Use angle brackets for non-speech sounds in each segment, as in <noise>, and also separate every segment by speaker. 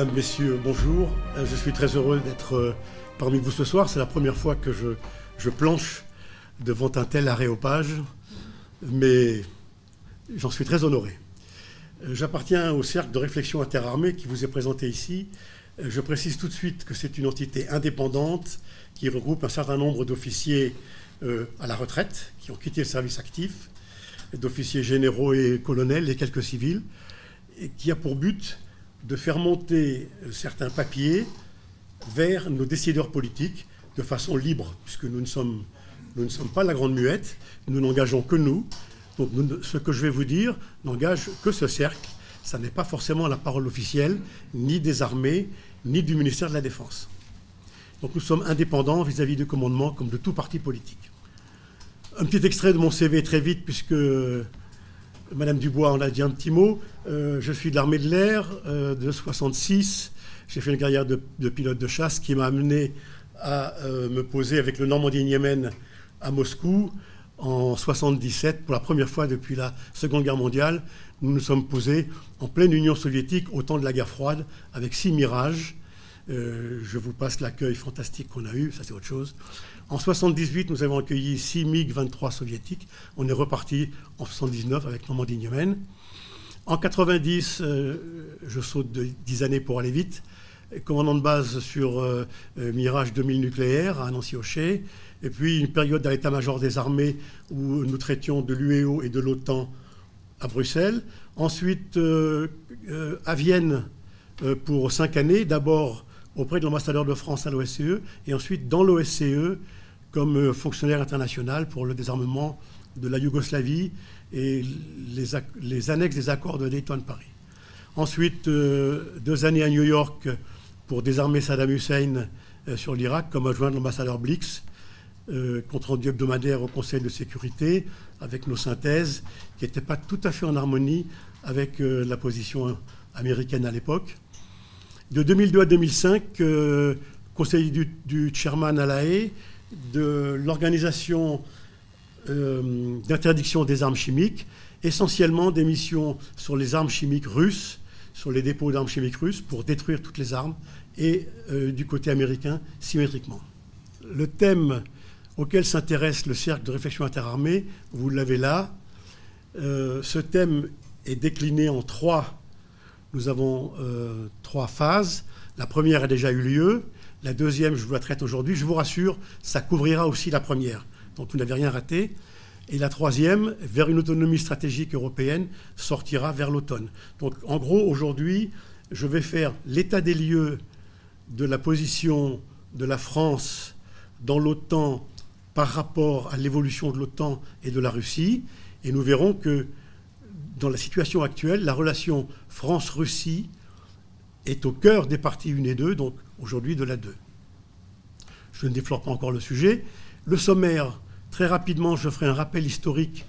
Speaker 1: Mesdames, Messieurs, bonjour. Euh, je suis très heureux d'être euh, parmi vous ce soir. C'est la première fois que je, planche devant un tel aréopage, mais j'en suis très honoré. Euh, J'appartiens au cercle de réflexion interarmée qui vous est présenté ici. Je précise tout de suite que c'est une entité indépendante qui regroupe un certain nombre d'officiers à la retraite qui ont quitté le service actif, d'officiers généraux et colonels et quelques civils, et qui a pour but de faire monter certains papiers vers nos décideurs politiques de façon libre, puisque nous ne sommes, pas la grande muette, nous n'engageons que nous. Donc ce que je vais vous dire n'engage que ce cercle. Ça n'est pas forcément la parole officielle, ni des armées, ni du ministère de la Défense. Donc nous sommes indépendants vis-à-vis du commandement, comme de tout parti politique. Un petit extrait de mon CV très vite, puisque Madame Dubois en a dit un petit mot. Euh, je suis de l'armée de l'air euh, de 66. J'ai fait une carrière de, pilote de chasse qui m'a amené à euh, me poser avec le Normandie-Niemen à Moscou en 77 pour la première fois depuis la Seconde Guerre mondiale. Nous nous sommes posés en pleine Union soviétique au temps de la guerre froide avec six mirages. je vous passe l'accueil fantastique qu'on a eu, ça c'est autre chose. En 78, nous avons accueilli 6 MiG-23 soviétiques. On est reparti en 79 avec Normandie-Niemen. En 90, euh, je saute de 10 années pour aller vite, commandant de base sur euh, euh, Mirage 2000 nucléaire à Nancy-Ochet, et puis une période à l'état-major des armées où nous traitions de l'UEO et de l'OTAN à Bruxelles. Ensuite, à Vienne pour 5 années, d'abord auprès de l'ambassadeur de France à l'OSCE, et ensuite dans l'OSCE comme fonctionnaire international pour le désarmement de la Yougoslavie et les, annexes des accords de Dayton-Paris. Ensuite, euh, deux années à New York pour désarmer Saddam Hussein euh, sur l'Irak, comme adjoint de l'ambassadeur Blix, euh, compte rendu hebdomadaire au Conseil de sécurité, avec nos synthèses, qui n'étaient pas tout à fait en harmonie avec la position américaine à l'époque. De 2002 à 2005, conseiller du, du, chairman à la de l'organisation d'interdiction des armes chimiques, essentiellement des missions sur les armes chimiques russes, sur les dépôts d'armes chimiques russes, pour détruire toutes les armes, et euh, du côté américain, symétriquement. Le thème auquel s'intéresse le cercle de réflexion interarmée, vous l'avez là. Euh, ce thème est décliné en trois. Nous avons trois phases. La première a déjà eu lieu. La deuxième, je vous la traite aujourd'hui. Je vous rassure, ça couvrira aussi la première donc vous n'avez rien raté. Et la troisième, vers une autonomie stratégique européenne, sortira vers l'automne. Donc en gros, aujourd'hui, je vais faire l'état des lieux de la position de la France dans l'OTAN par rapport à l'évolution de l'OTAN et de la Russie. Et nous verrons que dans la situation actuelle, la relation France-Russie est au cœur des parties 1 et 2, donc aujourd'hui de la 2. Je ne déflore pas encore le sujet. Le sommaire, très rapidement, je ferai un rappel historique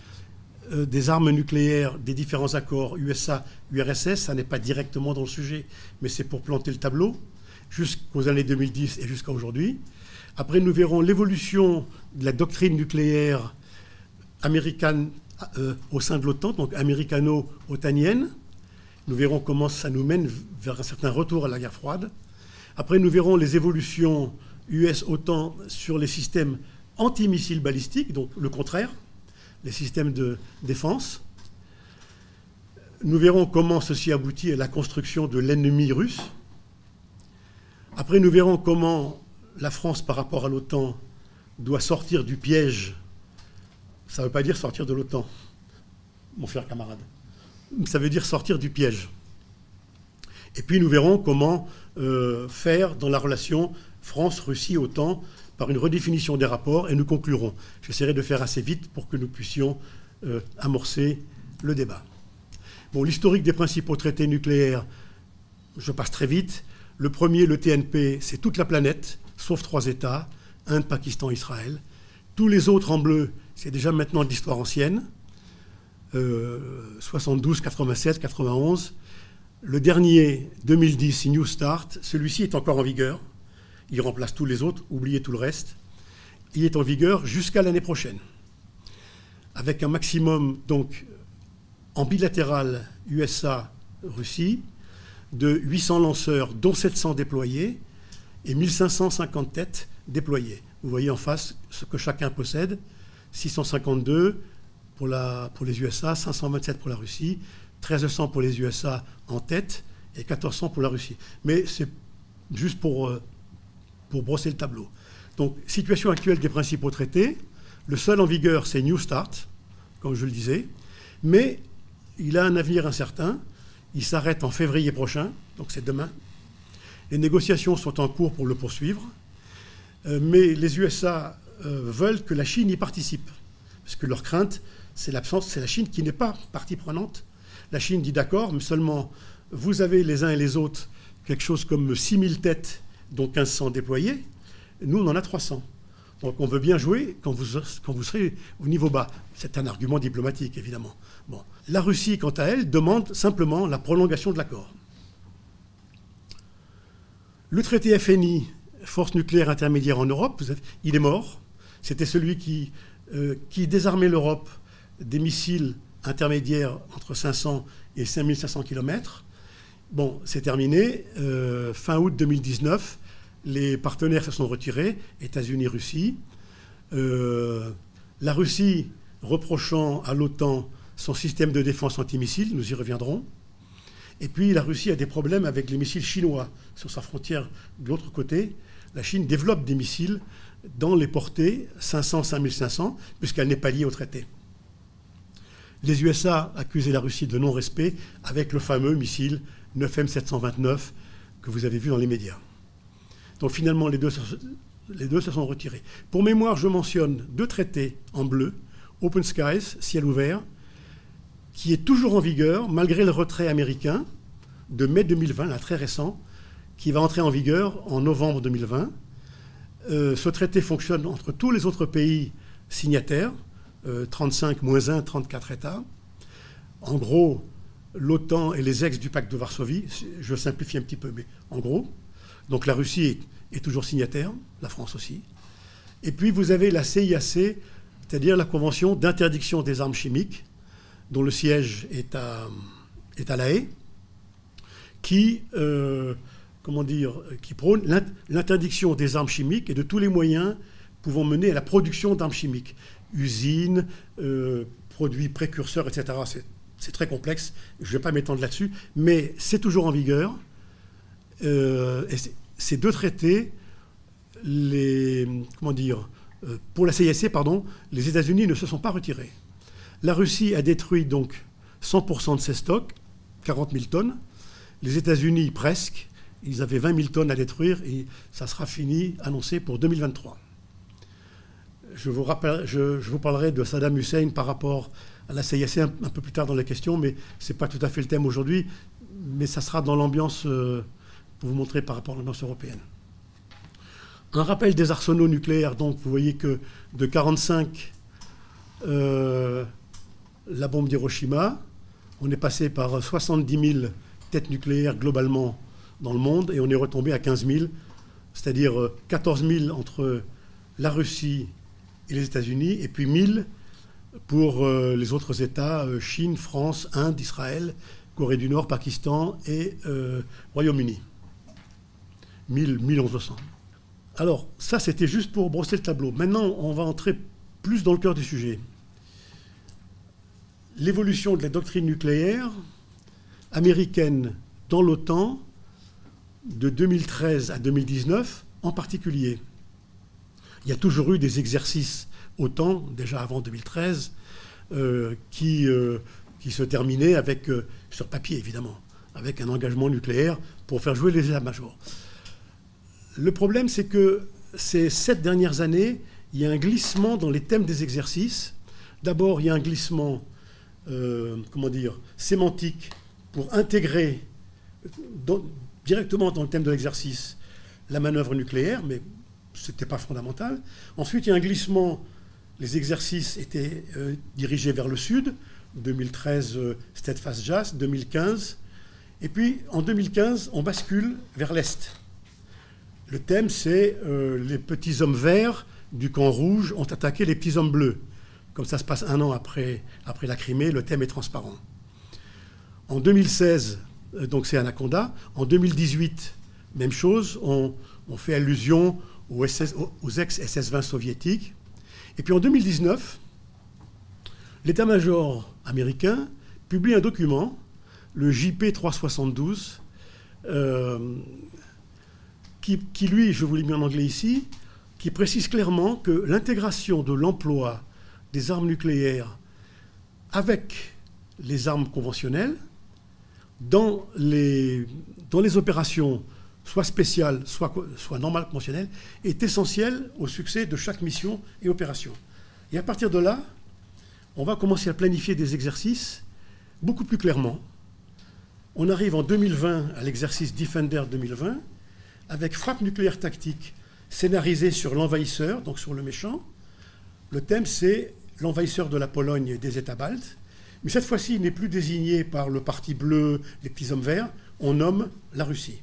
Speaker 1: euh, des armes nucléaires, des différents accords USA, URSS. Ça n'est pas directement dans le sujet, mais c'est pour planter le tableau jusqu'aux années 2010 et jusqu'à aujourd'hui. Après, nous verrons l'évolution de la doctrine nucléaire américaine euh, au sein de l'OTAN, donc américano-otanienne. Nous verrons comment ça nous mène vers un certain retour à la guerre froide. Après, nous verrons les évolutions US-OTAN sur les systèmes antimissiles balistiques, donc le contraire, les systèmes de défense. Nous verrons comment ceci aboutit à la construction de l'ennemi russe. Après, nous verrons comment la France, par rapport à l'OTAN, doit sortir du piège. Ça ne veut pas dire sortir de l'OTAN, mon cher camarade. Ça veut dire sortir du piège. Et puis nous verrons comment euh, faire dans la relation France-Russie-OTAN par une redéfinition des rapports et nous conclurons. J'essaierai de faire assez vite pour que nous puissions euh, amorcer le débat. Bon, l'historique des principaux traités nucléaires, je passe très vite. Le premier, le TNP, c'est toute la planète, sauf trois États, Inde, Pakistan, Israël. Tous les autres en bleu, c'est déjà maintenant de l'histoire ancienne. 72, 87, 91. Le dernier, 2010, New Start, celui-ci est encore en vigueur il remplace tous les autres, oubliez tout le reste. Il est en vigueur jusqu'à l'année prochaine, avec un maximum donc en bilatéral USA-Russie, de 800 lanceurs, dont 700 déployés, et 1550 têtes déployées. Vous voyez en face ce que chacun possède. 652 pour, les USA, 527 pour la Russie, 1300 pour les USA en tête et 1400 pour la Russie. Mais c'est juste pour, euh, pour brosser le tableau. Donc, situation actuelle des principaux traités. Le seul en vigueur, c'est New Start, comme je le disais. Mais il a un avenir incertain. Il s'arrête en février prochain, donc c'est demain. Les négociations sont en cours pour le poursuivre. Euh, mais les USA euh, veulent que la Chine y participe. Parce que leur crainte, c'est l'absence, c'est la Chine qui n'est pas partie prenante. La Chine dit d'accord, mais seulement vous avez les uns et les autres quelque chose comme 6000 têtes, dont 1500 déployées. Nous, on en a 300. Donc on veut bien jouer quand vous, serez au niveau bas. C'est un argument diplomatique, évidemment. Bon. La Russie, quant à elle, demande simplement la prolongation de l'accord. Le traité FNI, Force nucléaire intermédiaire en Europe, il est mort. C'était celui qui, euh, qui désarmait l'Europe des missiles intermédiaires entre 500 et 5500 km. Bon, c'est terminé. Euh, fin août 2019, les partenaires se sont retirés, États-Unis, Russie. Euh, la Russie reprochant à l'OTAN son système de défense antimissile, nous y reviendrons. Et puis la Russie a des problèmes avec les missiles chinois sur sa frontière de l'autre côté. La Chine développe des missiles dans les portées 500-5500, puisqu'elle n'est pas liée au traité. Les USA accusaient la Russie de non-respect avec le fameux missile 9M729 que vous avez vu dans les médias. Donc finalement, les deux, se sont retirés. Pour mémoire, je mentionne deux traités en bleu, Open Skies, ciel ouvert, qui est toujours en vigueur malgré le retrait américain de mai 2020, là très récent, qui va entrer en vigueur en novembre 2020. Euh, ce traité fonctionne entre tous les autres pays signataires, 35 euh, moins 1, 34 États. En gros, l'OTAN et les ex du pacte de Varsovie, je simplifie un petit peu, mais en gros. Donc la Russie est, toujours signataire, la France aussi. Et puis vous avez la CIAC, c'est-à-dire la Convention d'interdiction des armes chimiques, dont le siège est à, est La Haye, qui, euh, comment dire, qui prône l'interdiction des armes chimiques et de tous les moyens pouvant mener à la production d'armes chimiques. Usines, euh, produits précurseurs, etc. C'est très complexe, je ne vais pas m'étendre là-dessus, mais c'est toujours en vigueur. Euh, ces deux traités, pour la CISC, pardon, les États-Unis ne se sont pas retirés. La Russie a détruit donc 100% de ses stocks, 40 000 tonnes. Les États-Unis presque. Ils avaient 20 000 tonnes à détruire et ça sera fini, annoncé pour 2023. Je vous, parlerai de Saddam Hussein par rapport à la CISC un, un, peu plus tard dans la question, mais ce n'est pas tout à fait le thème aujourd'hui. Mais ça sera dans l'ambiance, euh, pour vous montrer par rapport à l'ambiance européenne. Un rappel des arsenaux nucléaires, donc vous voyez que de 45, euh, la bombe d'Hiroshima, on est passé par 70 000 têtes nucléaires globalement dans le monde et on est retombé à 15 000, c'est-à-dire 14 euh, 000 entre la Russie et les États-Unis et puis 1000 pour euh, les autres États, Chine, France, Inde, Israël, Corée du Nord, Pakistan et Royaume-Uni. 1000, 1200. Alors, ça, c'était juste pour brosser le tableau. Maintenant, on va entrer plus dans le cœur du sujet. L'évolution de la doctrine nucléaire américaine dans l'OTAN de 2013 à 2019 en particulier. Il y a toujours eu des exercices OTAN, déjà avant 2013, euh, qui, euh, qui se terminaient avec, euh, sur papier évidemment, avec un engagement nucléaire pour faire jouer les états-majors. Le problème, c'est que ces sept dernières années, il y a un glissement dans les thèmes des exercices. D'abord, il y a un glissement, comment dire, sémantique pour intégrer directement dans le thème de l'exercice la manœuvre nucléaire, mais ce n'était pas fondamental. Ensuite, il y a un glissement. Les exercices étaient euh, dirigés vers le sud. 2013, euh, Steadfast Jazz. 2015. Et puis, en 2015, on bascule vers l'est. Le thème, c'est euh, les petits hommes verts du camp rouge ont attaqué les petits hommes bleus. Comme ça se passe un an après, la Crimée, le thème est transparent. En 2016, donc c'est Anaconda. En 2018, même chose, on, fait allusion aux, aux ex-SS-20 soviétiques. Et puis en 2019, l'état-major américain publie un document, le JP 372, euh, qui, lui, je vous l'ai mis en anglais ici, qui précise clairement que l'intégration de l'emploi des armes nucléaires avec les armes conventionnelles dans les, opérations soit spéciales, soit normales, conventionnelles, est essentielle au succès de chaque mission et opération. Et à partir de là, on va commencer à planifier des exercices beaucoup plus clairement. On arrive en 2020 à l'exercice Defender 2020 avec frappe nucléaire tactique scénarisée sur l'envahisseur, donc sur le méchant. Le thème, c'est l'envahisseur de la Pologne et des États baltes. Mais cette fois-ci, il n'est plus désigné par le parti bleu, les petits hommes verts, on nomme la Russie.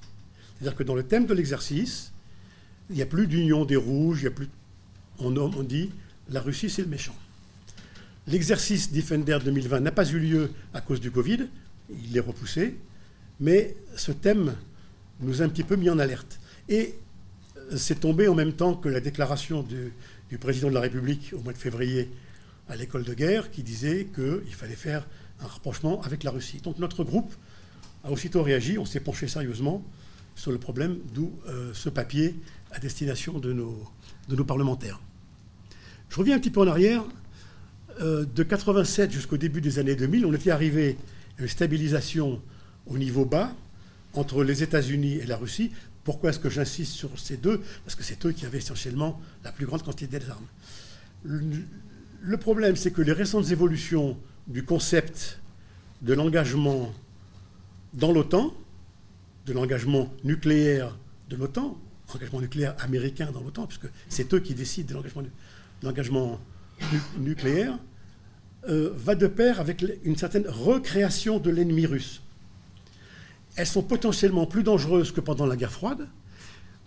Speaker 1: C'est-à-dire que dans le thème de l'exercice, il n'y a plus d'union des rouges, il a plus, on, nomme, on dit la Russie, c'est le méchant. L'exercice Defender 2020 n'a pas eu lieu à cause du Covid, il est repoussé, mais ce thème nous a un petit peu mis en alerte. Et c'est tombé en même temps que la déclaration du, président de la République au mois de février à l'école de guerre qui disait qu'il fallait faire un rapprochement avec la Russie. Donc notre groupe a aussitôt réagi, on s'est penché sérieusement sur le problème, d'où euh, ce papier à destination de nos, de nos parlementaires. Je reviens un petit peu en arrière. Euh, de 87 jusqu'au début des années 2000, on était arrivé à une stabilisation au niveau bas entre les États-Unis et la Russie. Pourquoi est-ce que j'insiste sur ces deux Parce que c'est eux qui avaient essentiellement la plus grande quantité d'armes. Le problème, c'est que les récentes évolutions du concept de l'engagement dans l'OTAN, de l'engagement nucléaire de l'OTAN, engagement nucléaire américain dans l'OTAN, puisque c'est eux qui décident de l'engagement nucléaire, euh, va de pair avec une certaine recréation de l'ennemi russe. Elles sont potentiellement plus dangereuses que pendant la guerre froide,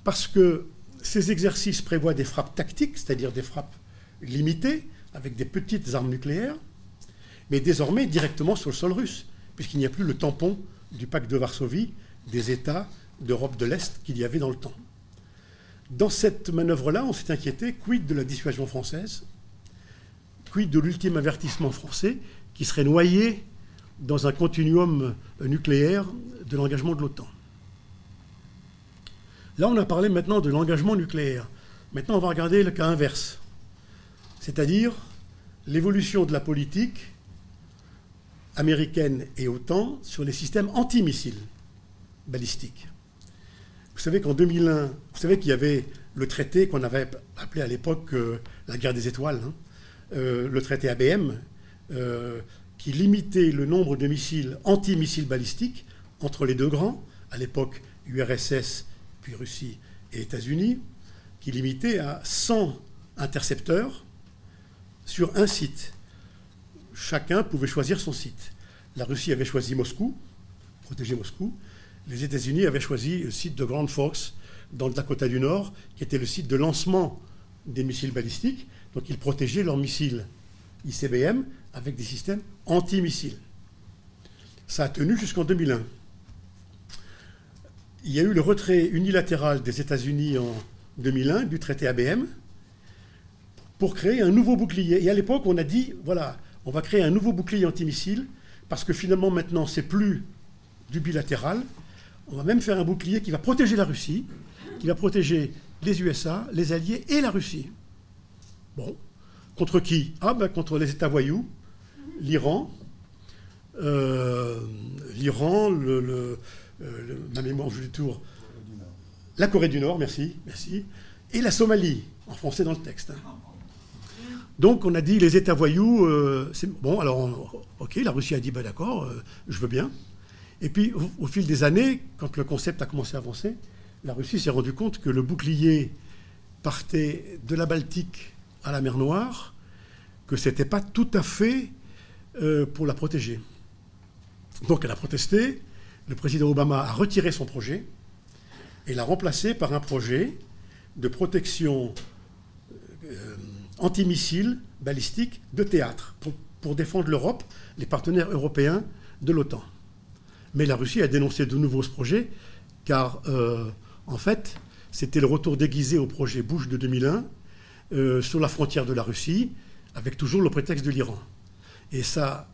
Speaker 1: parce que ces exercices prévoient des frappes tactiques, c'est-à-dire des frappes limitées, avec des petites armes nucléaires, mais désormais directement sur le sol russe, puisqu'il n'y a plus le tampon du pacte de Varsovie des États d'Europe de l'Est qu'il y avait dans le temps. Dans cette manœuvre-là, on s'est inquiété, quid de la dissuasion française, quid de l'ultime avertissement français qui serait noyé dans un continuum nucléaire de l'engagement de l'OTAN. Là, on a parlé maintenant de l'engagement nucléaire. Maintenant, on va regarder le cas inverse, c'est-à-dire l'évolution de la politique américaine et OTAN sur les systèmes antimissiles balistiques. Vous savez qu'en 2001, vous savez qu'il y avait le traité qu'on avait appelé à l'époque euh, la guerre des étoiles, hein, euh, le traité ABM, euh, qui limitait le nombre de missiles antimissiles balistiques entre les deux grands, à l'époque URSS, puis Russie et États-Unis, qui limitait à 100 intercepteurs sur un site. Chacun pouvait choisir son site. La Russie avait choisi Moscou, protéger Moscou. Les États-Unis avaient choisi le site de Grand Forks dans le Dakota du Nord, qui était le site de lancement des missiles balistiques. Donc ils protégeaient leurs missiles ICBM avec des systèmes anti-missiles. Ça a tenu jusqu'en 2001. Il y a eu le retrait unilatéral des États-Unis en 2001 du traité ABM pour créer un nouveau bouclier. Et à l'époque, on a dit, voilà, on va créer un nouveau bouclier antimissile parce que finalement, maintenant, c'est plus du bilatéral. On va même faire un bouclier qui va protéger la Russie, qui va protéger les USA, les Alliés et la Russie. Bon. Contre qui? Ah, ben contre les États voyous, l'Iran, euh, l'Iran, le, euh, ma mémoire joue du tour, la Corée du Nord, merci, merci, et la Somalie, en français dans le texte. Hein. Donc on a dit les États voyous, euh, bon, alors ok, la Russie a dit bah, d'accord, je veux bien. Et puis au, fil des années, quand le concept a commencé à avancer, la Russie s'est rendue compte que le bouclier partait de la Baltique à la mer Noire, que ce n'était pas tout à fait euh, pour la protéger. Donc elle a protesté, le président Obama a retiré son projet et l'a remplacé par un projet de protection euh, antimissile balistique de théâtre pour, défendre l'Europe, les partenaires européens de l'OTAN. Mais la Russie a dénoncé de nouveau ce projet, car euh, en fait, c'était le retour déguisé au projet Bush de 2001 euh, sur la frontière de la Russie, avec toujours le prétexte de l'Iran. Et ça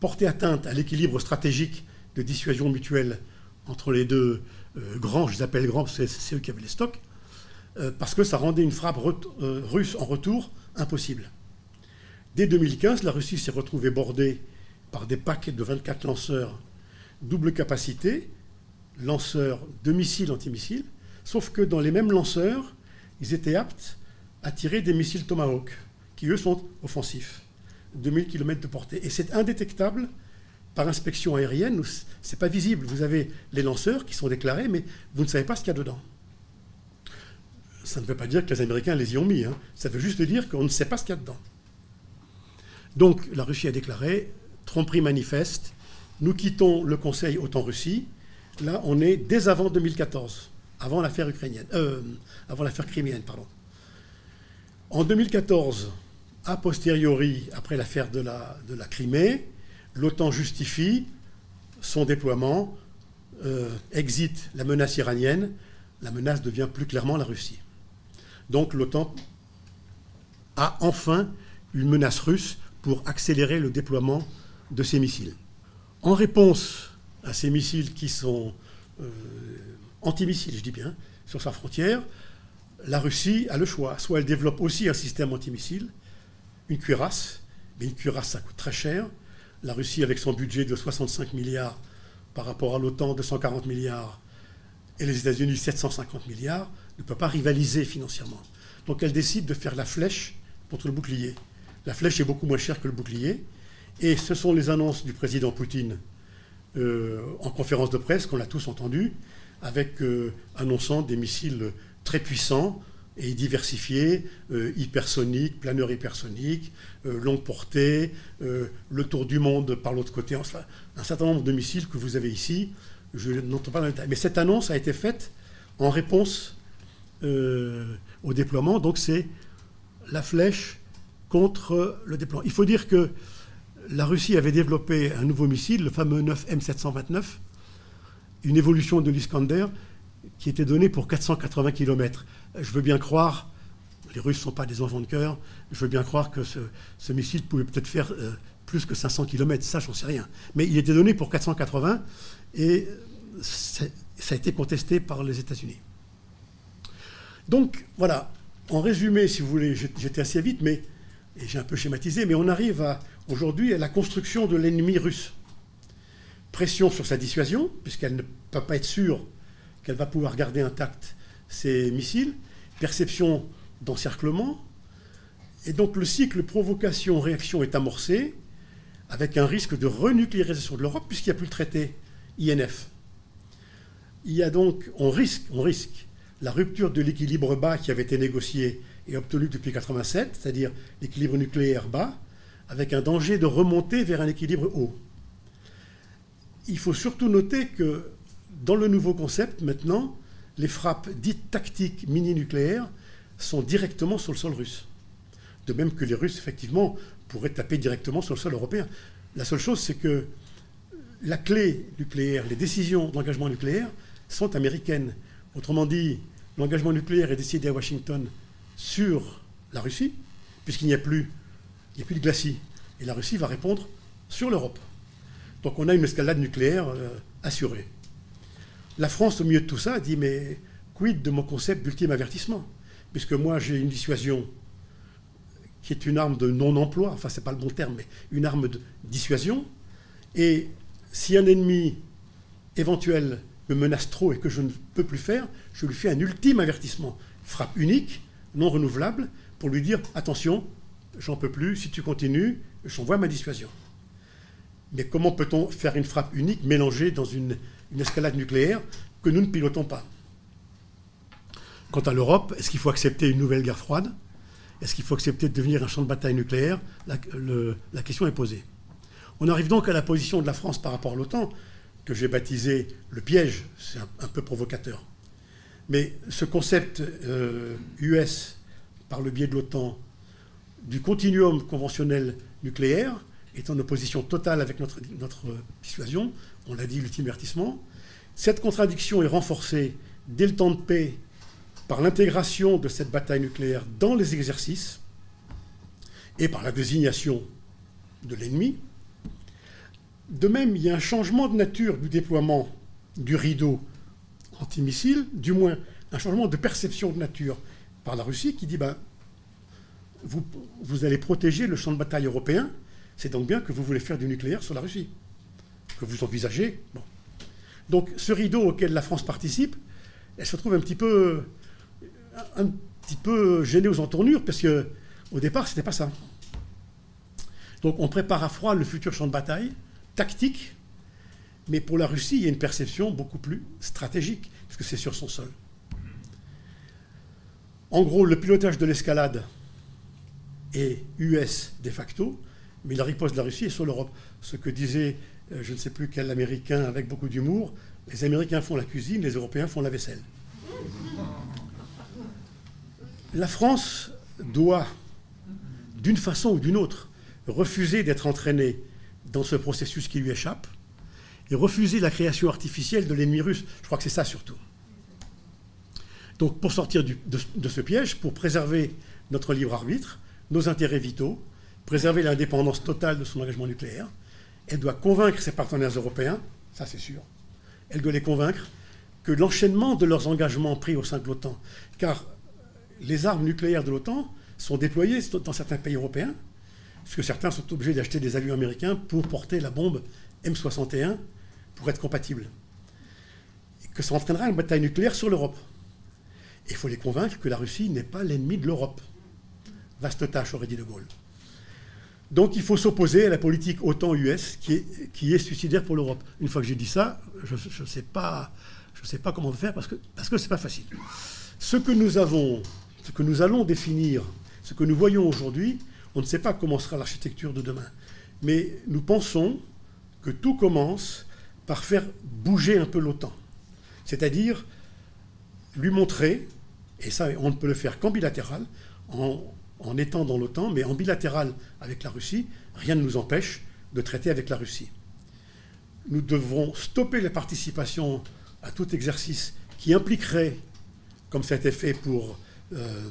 Speaker 1: portait atteinte à l'équilibre stratégique de dissuasion mutuelle entre les deux euh, grands, je les appelle grands parce que c'est eux qui avaient les stocks, parce que ça rendait une frappe russe en retour impossible. Dès 2015, la Russie s'est retrouvée bordée par des paquets de 24 lanceurs double capacité, lanceurs de missiles antimissiles, sauf que dans les mêmes lanceurs, ils étaient aptes à tirer des missiles Tomahawk, qui eux sont offensifs, 2000 km de portée. Et c'est indétectable par inspection aérienne, c'est pas visible. Vous avez les lanceurs qui sont déclarés, mais vous ne savez pas ce qu'il y a dedans. Ça ne veut pas dire que les Américains les y ont mis, hein. ça veut juste dire qu'on ne sait pas ce qu'il y a dedans. Donc la Russie a déclaré tromperie manifeste, nous quittons le Conseil OTAN-Russie. Là, on est dès avant 2014, avant l'affaire ukrainienne, euh, avant l'affaire criméenne, pardon. En 2014, a posteriori, après l'affaire de la, de la Crimée, l'OTAN justifie son déploiement, euh, exit la menace iranienne, la menace devient plus clairement la Russie. Donc l'OTAN a enfin une menace russe pour accélérer le déploiement de ses missiles. En réponse à ces missiles qui sont euh, antimissiles, je dis bien, sur sa frontière, la Russie a le choix. Soit elle développe aussi un système antimissile, une cuirasse, mais une cuirasse, ça coûte très cher. La Russie, avec son budget de 65 milliards par rapport à l'OTAN, 240 milliards, et les États-Unis, 750 milliards, ne peut pas rivaliser financièrement. Donc elle décide de faire la flèche contre le bouclier. La flèche est beaucoup moins chère que le bouclier. Et ce sont les annonces du président Poutine euh, en conférence de presse qu'on a tous entendu, avec euh, annonçant des missiles très puissants et diversifiés, euh, hypersoniques, planeurs hypersoniques, longue portée, le tour du monde par l'autre côté, enfin, un certain nombre de missiles que vous avez ici. Je n'entends pas dans le détail. Mais cette annonce a été faite en réponse au déploiement. Donc c'est la flèche contre le déploiement. Il faut dire que la Russie avait développé un nouveau missile, le fameux 9 M729, une évolution de l'Iskander qui était donnée pour 480 km. Je veux bien croire, les Russes ne sont pas des enfants de cœur, je veux bien croire que ce, missile pouvait peut-être faire euh, plus que 500 km, ça j'en sais rien. Mais il était donné pour 480 et ça a été contesté par les États-Unis. Donc voilà, en résumé, si vous voulez, j'étais assez vite, mais j'ai un peu schématisé, mais on arrive aujourd'hui à la construction de l'ennemi russe. Pression sur sa dissuasion, puisqu'elle ne peut pas être sûre qu'elle va pouvoir garder intact ses missiles. Perception d'encerclement. Et donc le cycle provocation-réaction est amorcé, avec un risque de renucléarisation de l'Europe, puisqu'il n'y a plus le traité INF. Il y a donc, on risque, on risque la rupture de l'équilibre bas qui avait été négocié et obtenu depuis 1987, c'est-à-dire l'équilibre nucléaire bas, avec un danger de remonter vers un équilibre haut. Il faut surtout noter que dans le nouveau concept, maintenant, les frappes dites tactiques mini-nucléaires sont directement sur le sol russe. De même que les Russes, effectivement, pourraient taper directement sur le sol européen. La seule chose, c'est que la clé nucléaire, les décisions d'engagement nucléaire sont américaines. Autrement dit, l'engagement nucléaire est décidé à Washington sur la Russie, puisqu'il n'y a plus de glacis. Et la Russie va répondre sur l'Europe. Donc on a une escalade nucléaire euh, assurée. La France, au milieu de tout ça, dit mais quid de mon concept d'ultime avertissement? Puisque moi j'ai une dissuasion qui est une arme de non-emploi, enfin c'est pas le bon terme, mais une arme de dissuasion. Et si un ennemi éventuel me menace trop et que je ne peux plus faire, je lui fais un ultime avertissement, frappe unique, non renouvelable, pour lui dire attention, j'en peux plus, si tu continues, j'envoie ma dissuasion. Mais comment peut-on faire une frappe unique mélangée dans une, escalade nucléaire que nous ne pilotons pas Quant à l'Europe, est-ce qu'il faut accepter une nouvelle guerre froide? Est-ce qu'il faut accepter de devenir un champ de bataille nucléaire? La, question est posée. On arrive donc à la position de la France par rapport à l'OTAN, que j'ai baptisé le piège, c'est un, peu provocateur. Mais ce concept US, euh, par le biais de l'OTAN, du continuum conventionnel nucléaire est en opposition totale avec notre, notre dissuasion. On l'a dit, l'ultimertissement. Cette contradiction est renforcée dès le temps de paix par l'intégration de cette bataille nucléaire dans les exercices et par la désignation de l'ennemi. De même, il y a un changement de nature du déploiement du rideau antimissile, du moins un changement de perception de nature par la Russie qui dit ben, vous allez protéger le champ de bataille européen, c'est donc bien que vous voulez faire du nucléaire sur la Russie, que vous envisagez. Donc ce rideau auquel la France participe, elle se trouve un petit peu, un petit peu gênée aux entournures, parce que au départ, ce n'était pas ça. Donc on prépare à froid le futur champ de bataille, tactique, mais pour la Russie, il y a une perception beaucoup plus stratégique, parce que c'est sur son sol. En gros, le pilotage de l'escalade est US de facto, mais la riposte de la Russie est sur l'Europe. Ce que disait je ne sais plus quel Américain avec beaucoup d'humour, les Américains font la cuisine, les Européens font la vaisselle. La France doit, d'une façon ou d'une autre, refuser d'être entraînée dans ce processus qui lui échappe et refuser la création artificielle de l'ennemi russe. Je crois que c'est ça surtout. Donc pour sortir de, de, ce piège, pour préserver notre libre arbitre, nos intérêts vitaux, préserver l'indépendance totale de son engagement nucléaire, elle doit convaincre ses partenaires européens, ça c'est sûr, elle doit les convaincre que l'enchaînement de leurs engagements pris au sein de l'OTAN, car les armes nucléaires de l'OTAN sont déployées dans certains pays européens, puisque certains sont obligés d'acheter des avions américains pour porter la bombe M61 pour être compatible. Et que ça entraînera une bataille nucléaire sur l'Europe. Il faut les convaincre que la Russie n'est pas l'ennemi de l'Europe. Vaste tâche, aurait dit De Gaulle. Donc il faut s'opposer à la politique OTAN-US qui est, qui est suicidaire pour l'Europe. Une fois que j'ai dit ça, je ne sais, pas, sais pas comment faire parce que ce parce que pas facile. Ce que nous avons, ce que nous allons définir, ce que nous voyons aujourd'hui, on ne sait pas comment sera l'architecture de demain. Mais nous pensons que tout commence par faire bouger un peu l'OTAN. C'est-à-dire lui montrer, et ça on ne peut le faire qu'en bilatéral, en, en étant dans l'OTAN, mais en bilatéral avec la Russie, rien ne nous empêche de traiter avec la Russie. Nous devrons stopper la participation à tout exercice qui impliquerait, comme ça a été fait pour euh,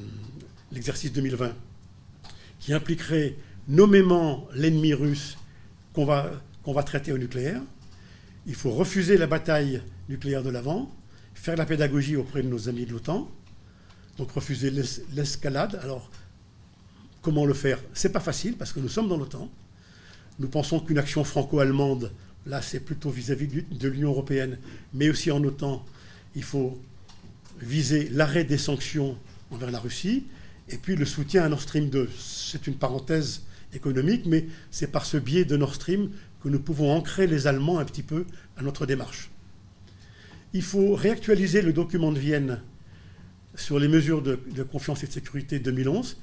Speaker 1: l'exercice 2020, qui impliquerait nommément l'ennemi russe qu'on va, qu'on va traiter au nucléaire. Il faut refuser la bataille nucléaire de l'avant, faire la pédagogie auprès de nos amis de l'OTAN, donc refuser l'escalade. Alors, Comment le faire C'est pas facile parce que nous sommes dans l'OTAN. Nous pensons qu'une action franco-allemande, là c'est plutôt vis-à-vis de l'Union européenne, mais aussi en OTAN, il faut viser l'arrêt des sanctions envers la Russie et puis le soutien à Nord Stream 2. C'est une parenthèse économique, mais c'est par ce biais de Nord Stream que nous pouvons ancrer les Allemands un petit peu à notre démarche. Il faut réactualiser le document de Vienne sur les mesures de, de confiance et de sécurité 2011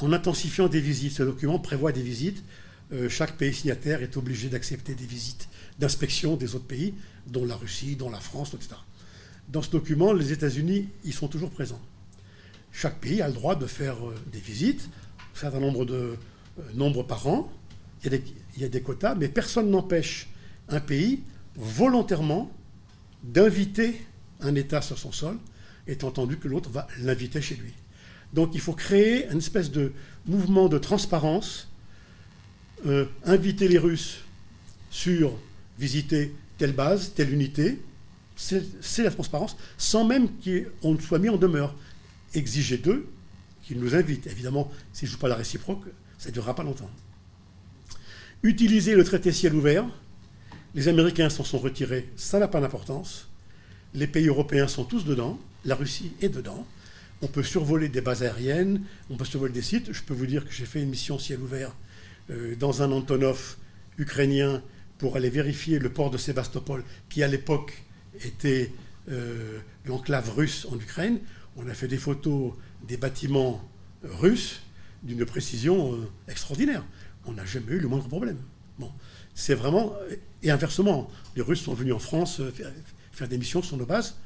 Speaker 1: en intensifiant des visites. Ce document prévoit des visites. Euh, chaque pays signataire est obligé d'accepter des visites d'inspection des autres pays, dont la Russie, dont la France, etc. Dans ce document, les États-Unis y sont toujours présents. Chaque pays a le droit de faire euh, des visites, un certain nombre de euh, nombre par an. Il y, a des, il y a des quotas, mais personne n'empêche un pays volontairement d'inviter un État sur son sol, étant entendu que l'autre va l'inviter chez lui. Donc il faut créer une espèce de mouvement de transparence, euh, inviter les Russes sur visiter telle base, telle unité, c'est la transparence, sans même qu'on soit mis en demeure. Exiger d'eux qu'ils nous invitent. Évidemment, s'ils ne jouent pas la réciproque, ça ne durera pas longtemps. Utiliser le traité ciel ouvert. Les Américains s'en sont retirés, ça n'a pas d'importance. Les pays européens sont tous dedans, la Russie est dedans. On peut survoler des bases aériennes, on peut survoler des sites. Je peux vous dire que j'ai fait une mission ciel ouvert euh, dans un Antonov ukrainien pour aller vérifier le port de Sébastopol, qui à l'époque était euh, l'enclave russe en Ukraine. On a fait des photos des bâtiments russes d'une précision euh, extraordinaire. On n'a jamais eu le moindre problème. Bon, c'est vraiment. Et inversement, les Russes sont venus en France faire, faire des missions sur nos bases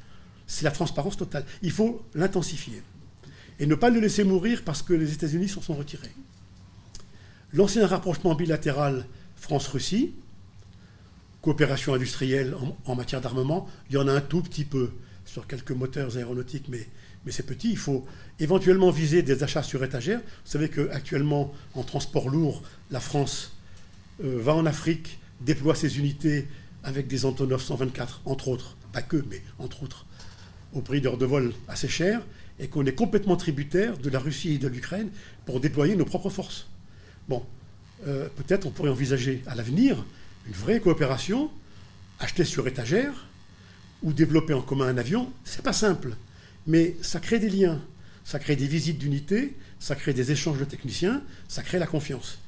Speaker 1: c'est la transparence totale. Il faut l'intensifier. Et ne pas le laisser mourir parce que les États-Unis s'en sont retirés. Lancer un rapprochement bilatéral France-Russie, coopération industrielle en, matière d'armement, il y en a un tout petit peu sur quelques moteurs aéronautiques, mais, mais c'est petit. Il faut éventuellement viser des achats sur étagère. Vous savez qu'actuellement, en transport lourd, la France euh, va en Afrique, déploie ses unités avec des Antonov 124, entre autres, pas que, mais entre autres, au prix d'heures de vol assez cher, et qu'on est complètement tributaire de la Russie et de l'Ukraine pour déployer nos propres forces. Bon, euh, peut-être on pourrait envisager à l'avenir une vraie coopération, acheter sur étagère ou développer en commun un avion. C'est pas simple, mais ça crée des liens, ça crée des visites d'unités, ça crée des échanges de techniciens, ça crée la confiance.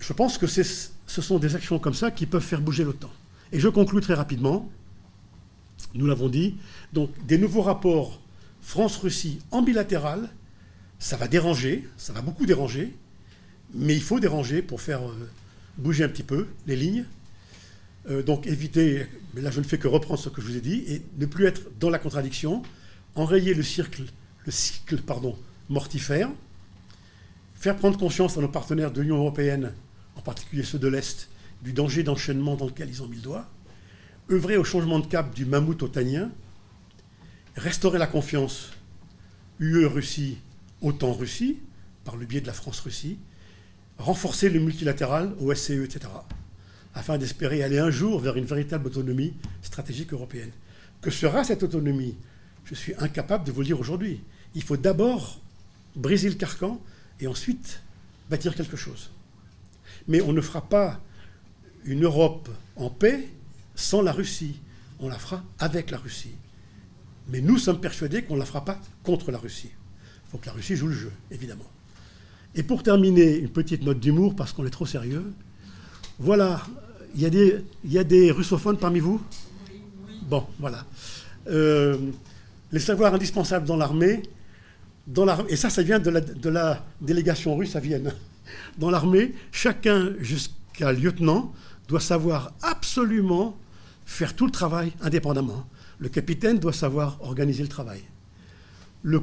Speaker 1: Je pense que ce sont des actions comme ça qui peuvent faire bouger l'OTAN. Et je conclus très rapidement. Nous l'avons dit. Donc, des nouveaux rapports France-Russie en bilatéral, ça va déranger, ça va beaucoup déranger, mais il faut déranger pour faire euh, bouger un petit peu les lignes. Euh, donc éviter, mais là je ne fais que reprendre ce que je vous ai dit, et ne plus être dans la contradiction, enrayer le, cycle, mortifère, faire prendre conscience à nos partenaires de l'Union européenne en particulier ceux de l'Est, du danger d'enchaînement dans lequel ils ont mis le doigt, œuvrer au changement de cap du mammouth otanien, restaurer la confiance UE-Russie, OTAN-Russie, par le biais de la France-Russie, renforcer le multilatéral au SCE, etc., afin d'espérer aller un jour vers une véritable autonomie stratégique européenne. Que sera cette autonomie? Je suis incapable de vous le dire aujourd'hui. Il faut d'abord briser le carcan et ensuite bâtir quelque chose. Mais on ne fera pas une Europe en paix sans la Russie. On la fera avec la Russie. Mais nous sommes persuadés qu'on ne la fera pas contre la Russie. Il faut que la Russie joue le jeu, évidemment. Et pour terminer, une petite note d'humour, parce qu'on est trop sérieux. Voilà, il y, a des, il y a des russophones parmi vous? Bon, voilà. Euh, les savoirs indispensables dans l'armée, et ça, ça vient de la, de la délégation russe à Vienne dans l'armée, chacun jusqu'à lieutenant doit savoir absolument faire tout le travail indépendamment. Le capitaine doit savoir organiser le travail. Le,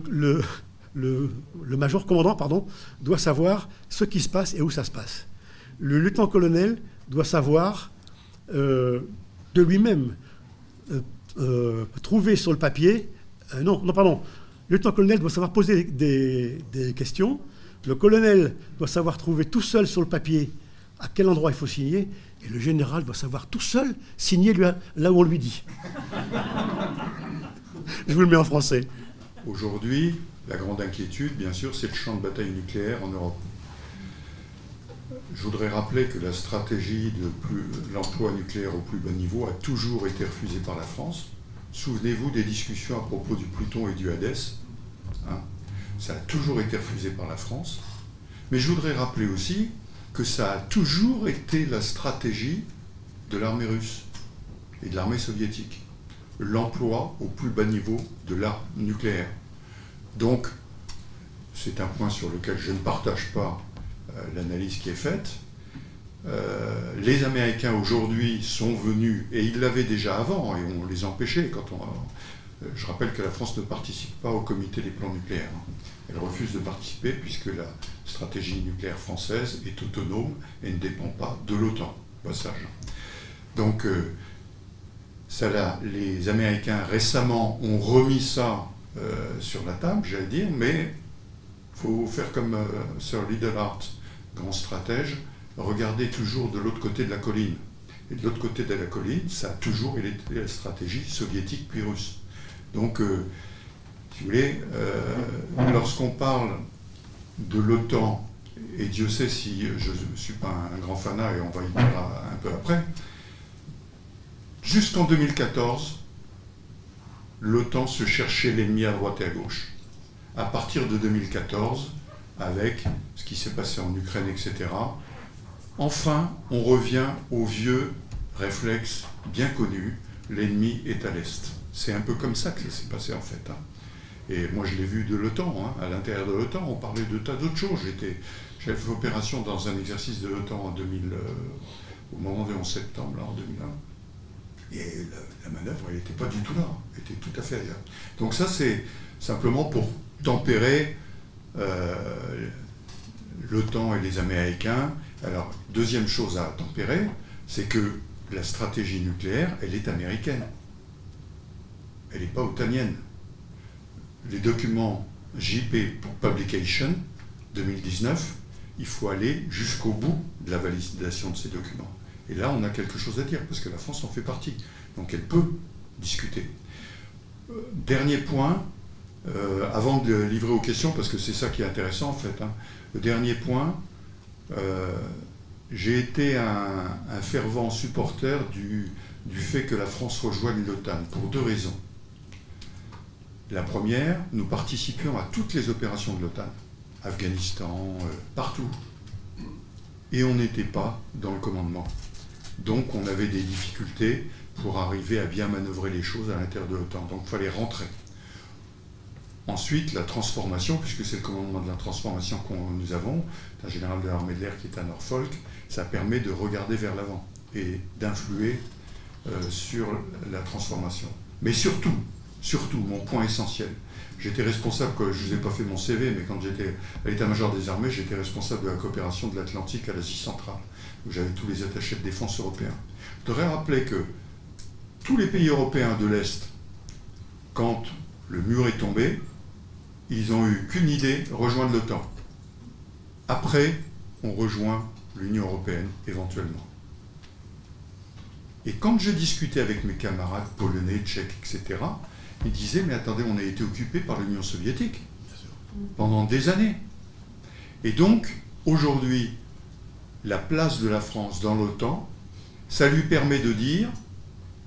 Speaker 1: major commandant pardon, doit savoir ce qui se passe et où ça se passe. Le lieutenant-colonel doit savoir euh, de lui-même euh, euh, trouver sur le papier. non, non, pardon. Le lieutenant-colonel doit savoir poser des questions le colonel doit savoir trouver tout seul sur le papier à quel endroit il faut signer, et le général doit savoir tout seul signer là où on lui dit. Je vous le mets en français.
Speaker 2: Aujourd'hui, la grande inquiétude, bien sûr, c'est le champ de bataille nucléaire en Europe. Je voudrais rappeler que la stratégie de l'emploi nucléaire au plus bas niveau a toujours été refusée par la France. Souvenez-vous des discussions à propos du Pluton et du Hadès. Hein. Ça a toujours été refusé par la France. Mais je voudrais rappeler aussi que ça a toujours été la stratégie de l'armée russe et de l'armée soviétique. L'emploi au plus bas niveau de l'arme nucléaire. Donc, c'est un point sur lequel je ne partage pas euh, l'analyse qui est faite. Euh, les Américains aujourd'hui sont venus, et ils l'avaient déjà avant, et on les empêchait quand on, euh, je rappelle que la France ne participe pas au comité des plans nucléaires. Elle refuse de participer puisque la stratégie nucléaire française est autonome et ne dépend pas de l'OTAN. Passage. Donc, euh, ça, les Américains récemment ont remis ça euh, sur la table, j'allais dire, mais faut faire comme Sir Hart, grand stratège, regarder toujours de l'autre côté de la colline. Et de l'autre côté de la colline, ça a toujours été la stratégie soviétique puis russe. Donc, euh, si vous voulez, euh, lorsqu'on parle de l'OTAN, et Dieu sait si je ne suis pas un grand fanat, et on va y venir un peu après, jusqu'en 2014, l'OTAN se cherchait l'ennemi à droite et à gauche. À partir de 2014, avec ce qui s'est passé en Ukraine, etc., enfin, on revient au vieux réflexe bien connu, l'ennemi est à l'Est. C'est un peu comme ça que ça s'est passé en fait. Hein. Et moi je l'ai vu de l'OTAN, hein. à l'intérieur de l'OTAN, on parlait de tas d'autres choses. J'étais chef d'opération dans un exercice de l'OTAN en 2000, euh, au moment du 11 septembre, là, en 2001. Et la, manœuvre, elle n'était pas du tout là, elle était tout à fait ailleurs. Donc ça, c'est simplement pour tempérer euh, l'OTAN et les Américains, Alors, deuxième chose à tempérer, c'est que la stratégie nucléaire, elle est américaine. Elle n'est pas otanienne. Les documents JP Publication 2019, il faut aller jusqu'au bout de la validation de ces documents. Et là, on a quelque chose à dire, parce que la France en fait partie. Donc elle peut discuter. Euh, dernier point, euh, avant de livrer aux questions, parce que c'est ça qui est intéressant en fait. Hein. le dernier point, euh, j'ai été un, fervent supporter du, du fait que la France rejoigne l'OTAN, pour deux raisons. La première, nous participions à toutes les opérations de l'OTAN. Afghanistan, partout. Et on n'était pas dans le commandement. Donc on avait des difficultés pour arriver à bien manœuvrer les choses à l'intérieur de l'OTAN. Donc il fallait rentrer. Ensuite, la transformation, puisque c'est le commandement de la transformation que nous avons, un général de l'armée de l'air qui est à Norfolk, ça permet de regarder vers l'avant et d'influer euh, sur la transformation. Mais surtout, surtout, mon point essentiel, j'étais responsable, je ne vous ai pas fait mon CV, mais quand j'étais à l'état-major des armées, j'étais responsable de la coopération de l'Atlantique à l'Asie centrale, où j'avais tous les attachés de défense européens. Je voudrais rappeler que tous les pays européens de l'Est, quand le mur est tombé, ils n'ont eu qu'une idée, rejoindre l'OTAN. Après, on rejoint l'Union européenne éventuellement. Et quand j'ai discuté avec mes camarades polonais, tchèques, etc., ils disaient, mais attendez, on a été occupé par l'Union soviétique pendant des années. Et donc, aujourd'hui, la place de la France dans l'OTAN, ça lui permet de dire,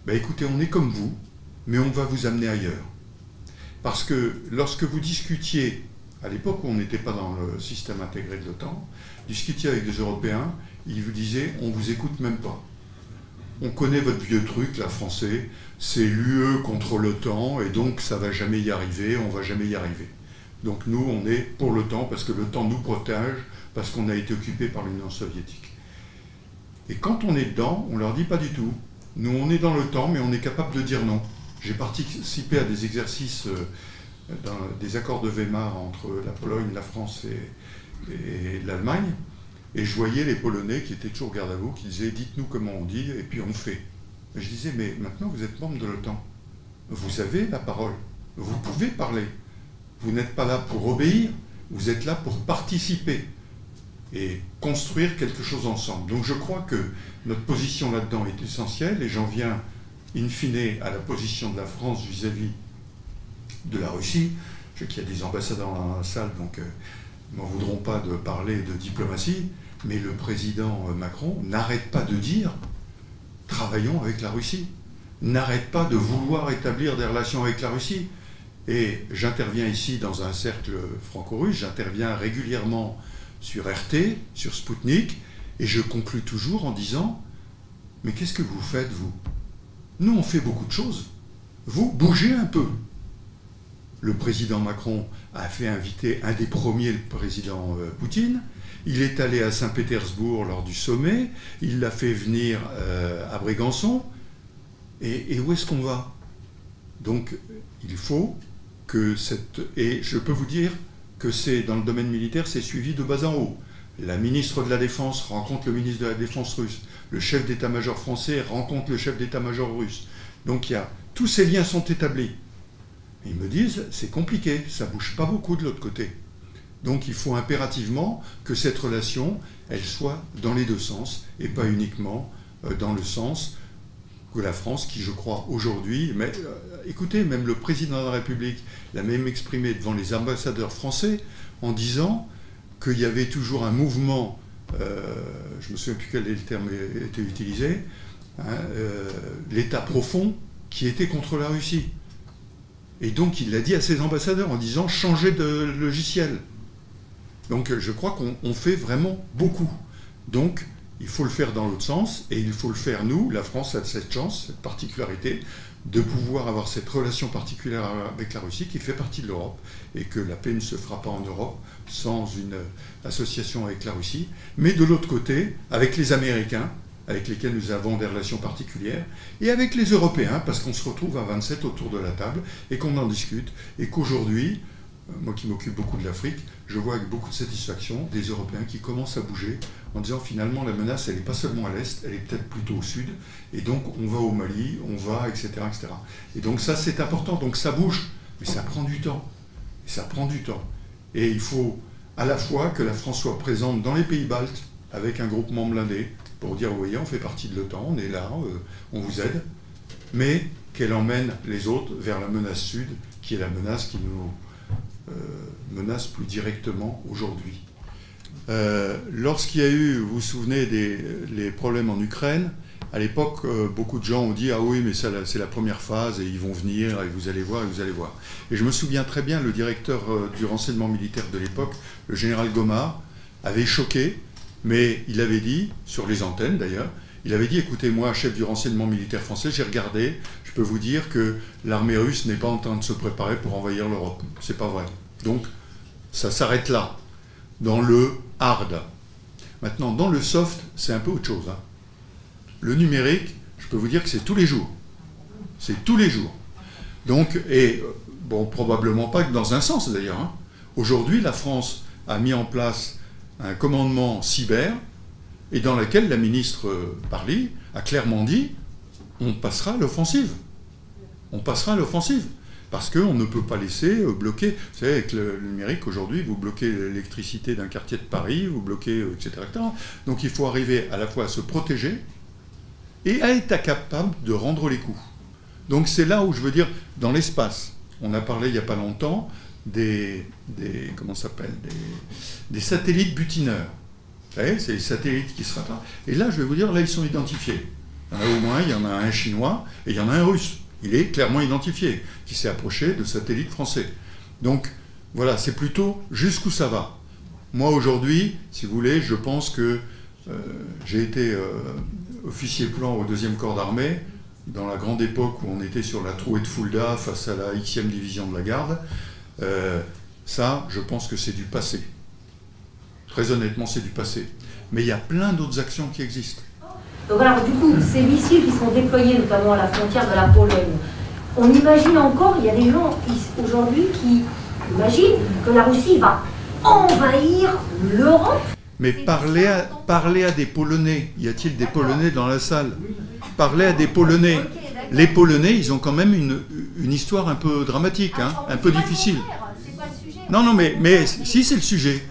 Speaker 2: bah, écoutez, on est comme vous, mais on va vous amener ailleurs. Parce que lorsque vous discutiez, à l'époque où on n'était pas dans le système intégré de l'OTAN, discutiez avec des Européens, ils vous disaient, on ne vous écoute même pas. On connaît votre vieux truc, la français, c'est l'UE contre l'OTAN, et donc ça va jamais y arriver, on va jamais y arriver. Donc nous, on est pour l'OTAN, parce que l'OTAN nous protège, parce qu'on a été occupé par l'Union soviétique. Et quand on est dedans, on leur dit pas du tout. Nous, on est dans temps, mais on est capable de dire non. J'ai participé à des exercices, euh, dans des accords de Weimar entre la Pologne, la France et, l'Allemagne, et je voyais les Polonais qui étaient toujours garde à vous, qui disaient dites-nous comment on dit, et puis on fait. je disais mais maintenant vous êtes membre de l'OTAN, vous avez la parole, vous pouvez parler. Vous n'êtes pas là pour obéir, vous êtes là pour participer et construire quelque chose ensemble. Donc je crois que notre position là-dedans est essentielle et j'en viens in fine à la position de la France vis-à-vis de la Russie. Je sais qu'il y a des ambassadeurs dans la salle, donc euh, ils m'en voudront pas de parler de diplomatie, mais le président euh, Macron n'arrête pas de dire travaillons avec la Russie, n'arrête pas de vouloir établir des relations avec la Russie. Et j'interviens ici dans un cercle franco-russe, j'interviens régulièrement sur RT, sur Sputnik, et je conclus toujours en disant Mais qu'est-ce que vous faites, vous? Nous, on fait beaucoup de choses. Vous, bougez un peu. Le président Macron a fait inviter un des premiers, le président euh, Poutine. Il est allé à Saint-Pétersbourg lors du sommet. Il l'a fait venir euh, à Brégançon. Et, où est-ce qu'on va? Donc, il faut que cette. Et je peux vous dire, que c'est dans le domaine militaire, c'est suivi de bas en haut. La ministre de la Défense rencontre le ministre de la Défense russe. Le chef d'état-major français rencontre le chef d'état-major russe. Donc il y a, tous ces liens sont établis. ils me disent, c'est compliqué, ça bouge pas beaucoup de l'autre côté. Donc il faut impérativement que cette relation, elle soit dans les deux sens et pas uniquement euh, dans le sens que la France, qui je crois aujourd'hui, mais euh, écoutez, même le président de la République l'a même exprimé devant les ambassadeurs français en disant qu'il y avait toujours un mouvement, euh, je ne me souviens plus quel terme était utilisé, hein, l'État profond qui était contre la Russie. Et donc il l'a dit à ses ambassadeurs en disant changez de logiciel. Donc je crois qu'on fait vraiment beaucoup. Donc il faut le faire dans l'autre sens, et il faut le faire nous. La France a cette chance, cette particularité, de pouvoir avoir cette relation particulière avec la Russie qui fait partie de l'Europe, et que la paix ne se fera pas en Europe sans une association avec la Russie. Mais de l'autre côté, avec les Américains, avec lesquels nous avons des relations particulières, et avec les Européens, parce qu'on se retrouve à 27 autour de la table, et qu'on en discute, et qu'aujourd'hui, moi qui m'occupe beaucoup de l'Afrique, je vois avec beaucoup de satisfaction des Européens qui commencent à bouger en disant finalement la menace, elle n'est pas seulement à l'Est, elle est peut-être plutôt au Sud, et donc on va au Mali, on va, etc. etc. Et donc ça c'est important, donc ça bouge, mais ça prend du temps. Et ça prend du temps. Et il faut à la fois que la France soit présente dans les pays baltes avec un groupement blindé pour dire, vous voyez, on fait partie de l'OTAN, on est là, euh, on vous aide, mais qu'elle emmène les autres vers la menace sud, qui est la menace qui nous euh, menace plus directement aujourd'hui. Euh, lorsqu'il y a eu, vous vous souvenez des les problèmes en Ukraine, à l'époque, beaucoup de gens ont dit Ah oui, mais c'est la première phase et ils vont venir et vous allez voir et vous allez voir. Et je me souviens très bien, le directeur du renseignement militaire de l'époque, le général Gomard, avait choqué, mais il avait dit, sur les antennes d'ailleurs, il avait dit écoutez, moi, chef du renseignement militaire français, j'ai regardé, je peux vous dire que l'armée russe n'est pas en train de se préparer pour envahir l'Europe. C'est pas vrai. Donc, ça s'arrête là, dans le hard. Maintenant, dans le soft, c'est un peu autre chose. Hein. Le numérique, je peux vous dire que c'est tous les jours. C'est tous les jours. Donc, et bon, probablement pas que dans un sens d'ailleurs. Hein. Aujourd'hui, la France a mis en place un commandement cyber et dans lequel la ministre Parly a clairement dit on passera à l'offensive. On passera à l'offensive. Parce qu'on ne peut pas laisser euh, bloquer. Vous savez, avec le numérique, aujourd'hui, vous bloquez l'électricité d'un quartier de Paris, vous bloquez, euh, etc., Donc il faut arriver à la fois à se protéger et à être capable de rendre les coups. Donc c'est là où je veux dire, dans l'espace. On a parlé il n'y a pas longtemps des, des comment s'appelle des, satellites butineurs. Vous c'est les satellites qui se rattrapent. Et là, je vais vous dire, là, ils sont identifiés. Il a au moins, il y en a un chinois et il y en a un russe. Il est clairement identifié, qui s'est approché de satellites français. Donc, voilà, c'est plutôt jusqu'où ça va. Moi, aujourd'hui, si vous voulez, je pense que euh, j'ai été euh, officier plan au deuxième corps d'armée dans la grande époque où on était sur la trouée de Fulda face à la Xe division de la garde. Euh, ça, je pense que c'est du passé. Très honnêtement, c'est du passé. Mais il y a plein d'autres actions qui existent.
Speaker 3: Donc alors du coup, ces missiles qui sont déployés notamment à la frontière de la Pologne, on imagine encore, il y a des gens aujourd'hui qui imaginent que la Russie va envahir l'Europe.
Speaker 2: Mais parlez à, parlez à des Polonais. Y a-t-il des Polonais dans la salle? Parlez à des Polonais. Les Polonais, ils ont quand même une, une histoire un peu dramatique, hein, un peu difficile. Non, non, mais, mais si c'est le sujet.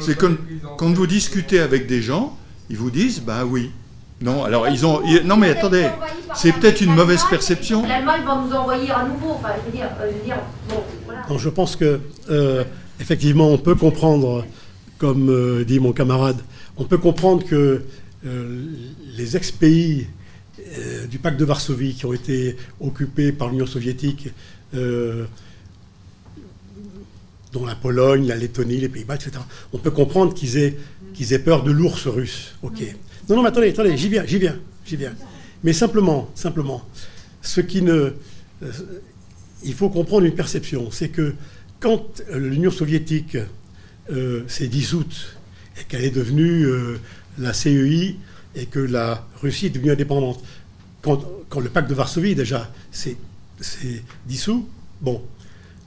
Speaker 2: C'est quand, quand vous discutez avec des gens, ils vous disent, bah oui. Non, alors ils ont. non, mais attendez, c'est peut-être une mauvaise perception.
Speaker 3: L'Allemagne va nous envoyer à nouveau. Enfin, je veux dire, euh, je veux dire bon, voilà.
Speaker 1: non, je pense que, euh, effectivement, on peut comprendre, comme euh, dit mon camarade, on peut comprendre que les ex-pays du pacte de Varsovie qui ont été occupés par l'Union soviétique, dont la Pologne, la Lettonie, les Pays-Bas, etc., on peut comprendre qu'ils aient, qu'ils aient peur de l'ours russe. Ok. Non, non, mais attendez, attendez, j'y viens, j'y viens, j'y viens. Mais simplement, simplement, ce qui ne. Euh, il faut comprendre une perception, c'est que quand l'Union soviétique euh, s'est dissoute et qu'elle est devenue euh, la CEI et que la Russie est devenue indépendante, quand, quand le pacte de Varsovie déjà s'est dissous, bon,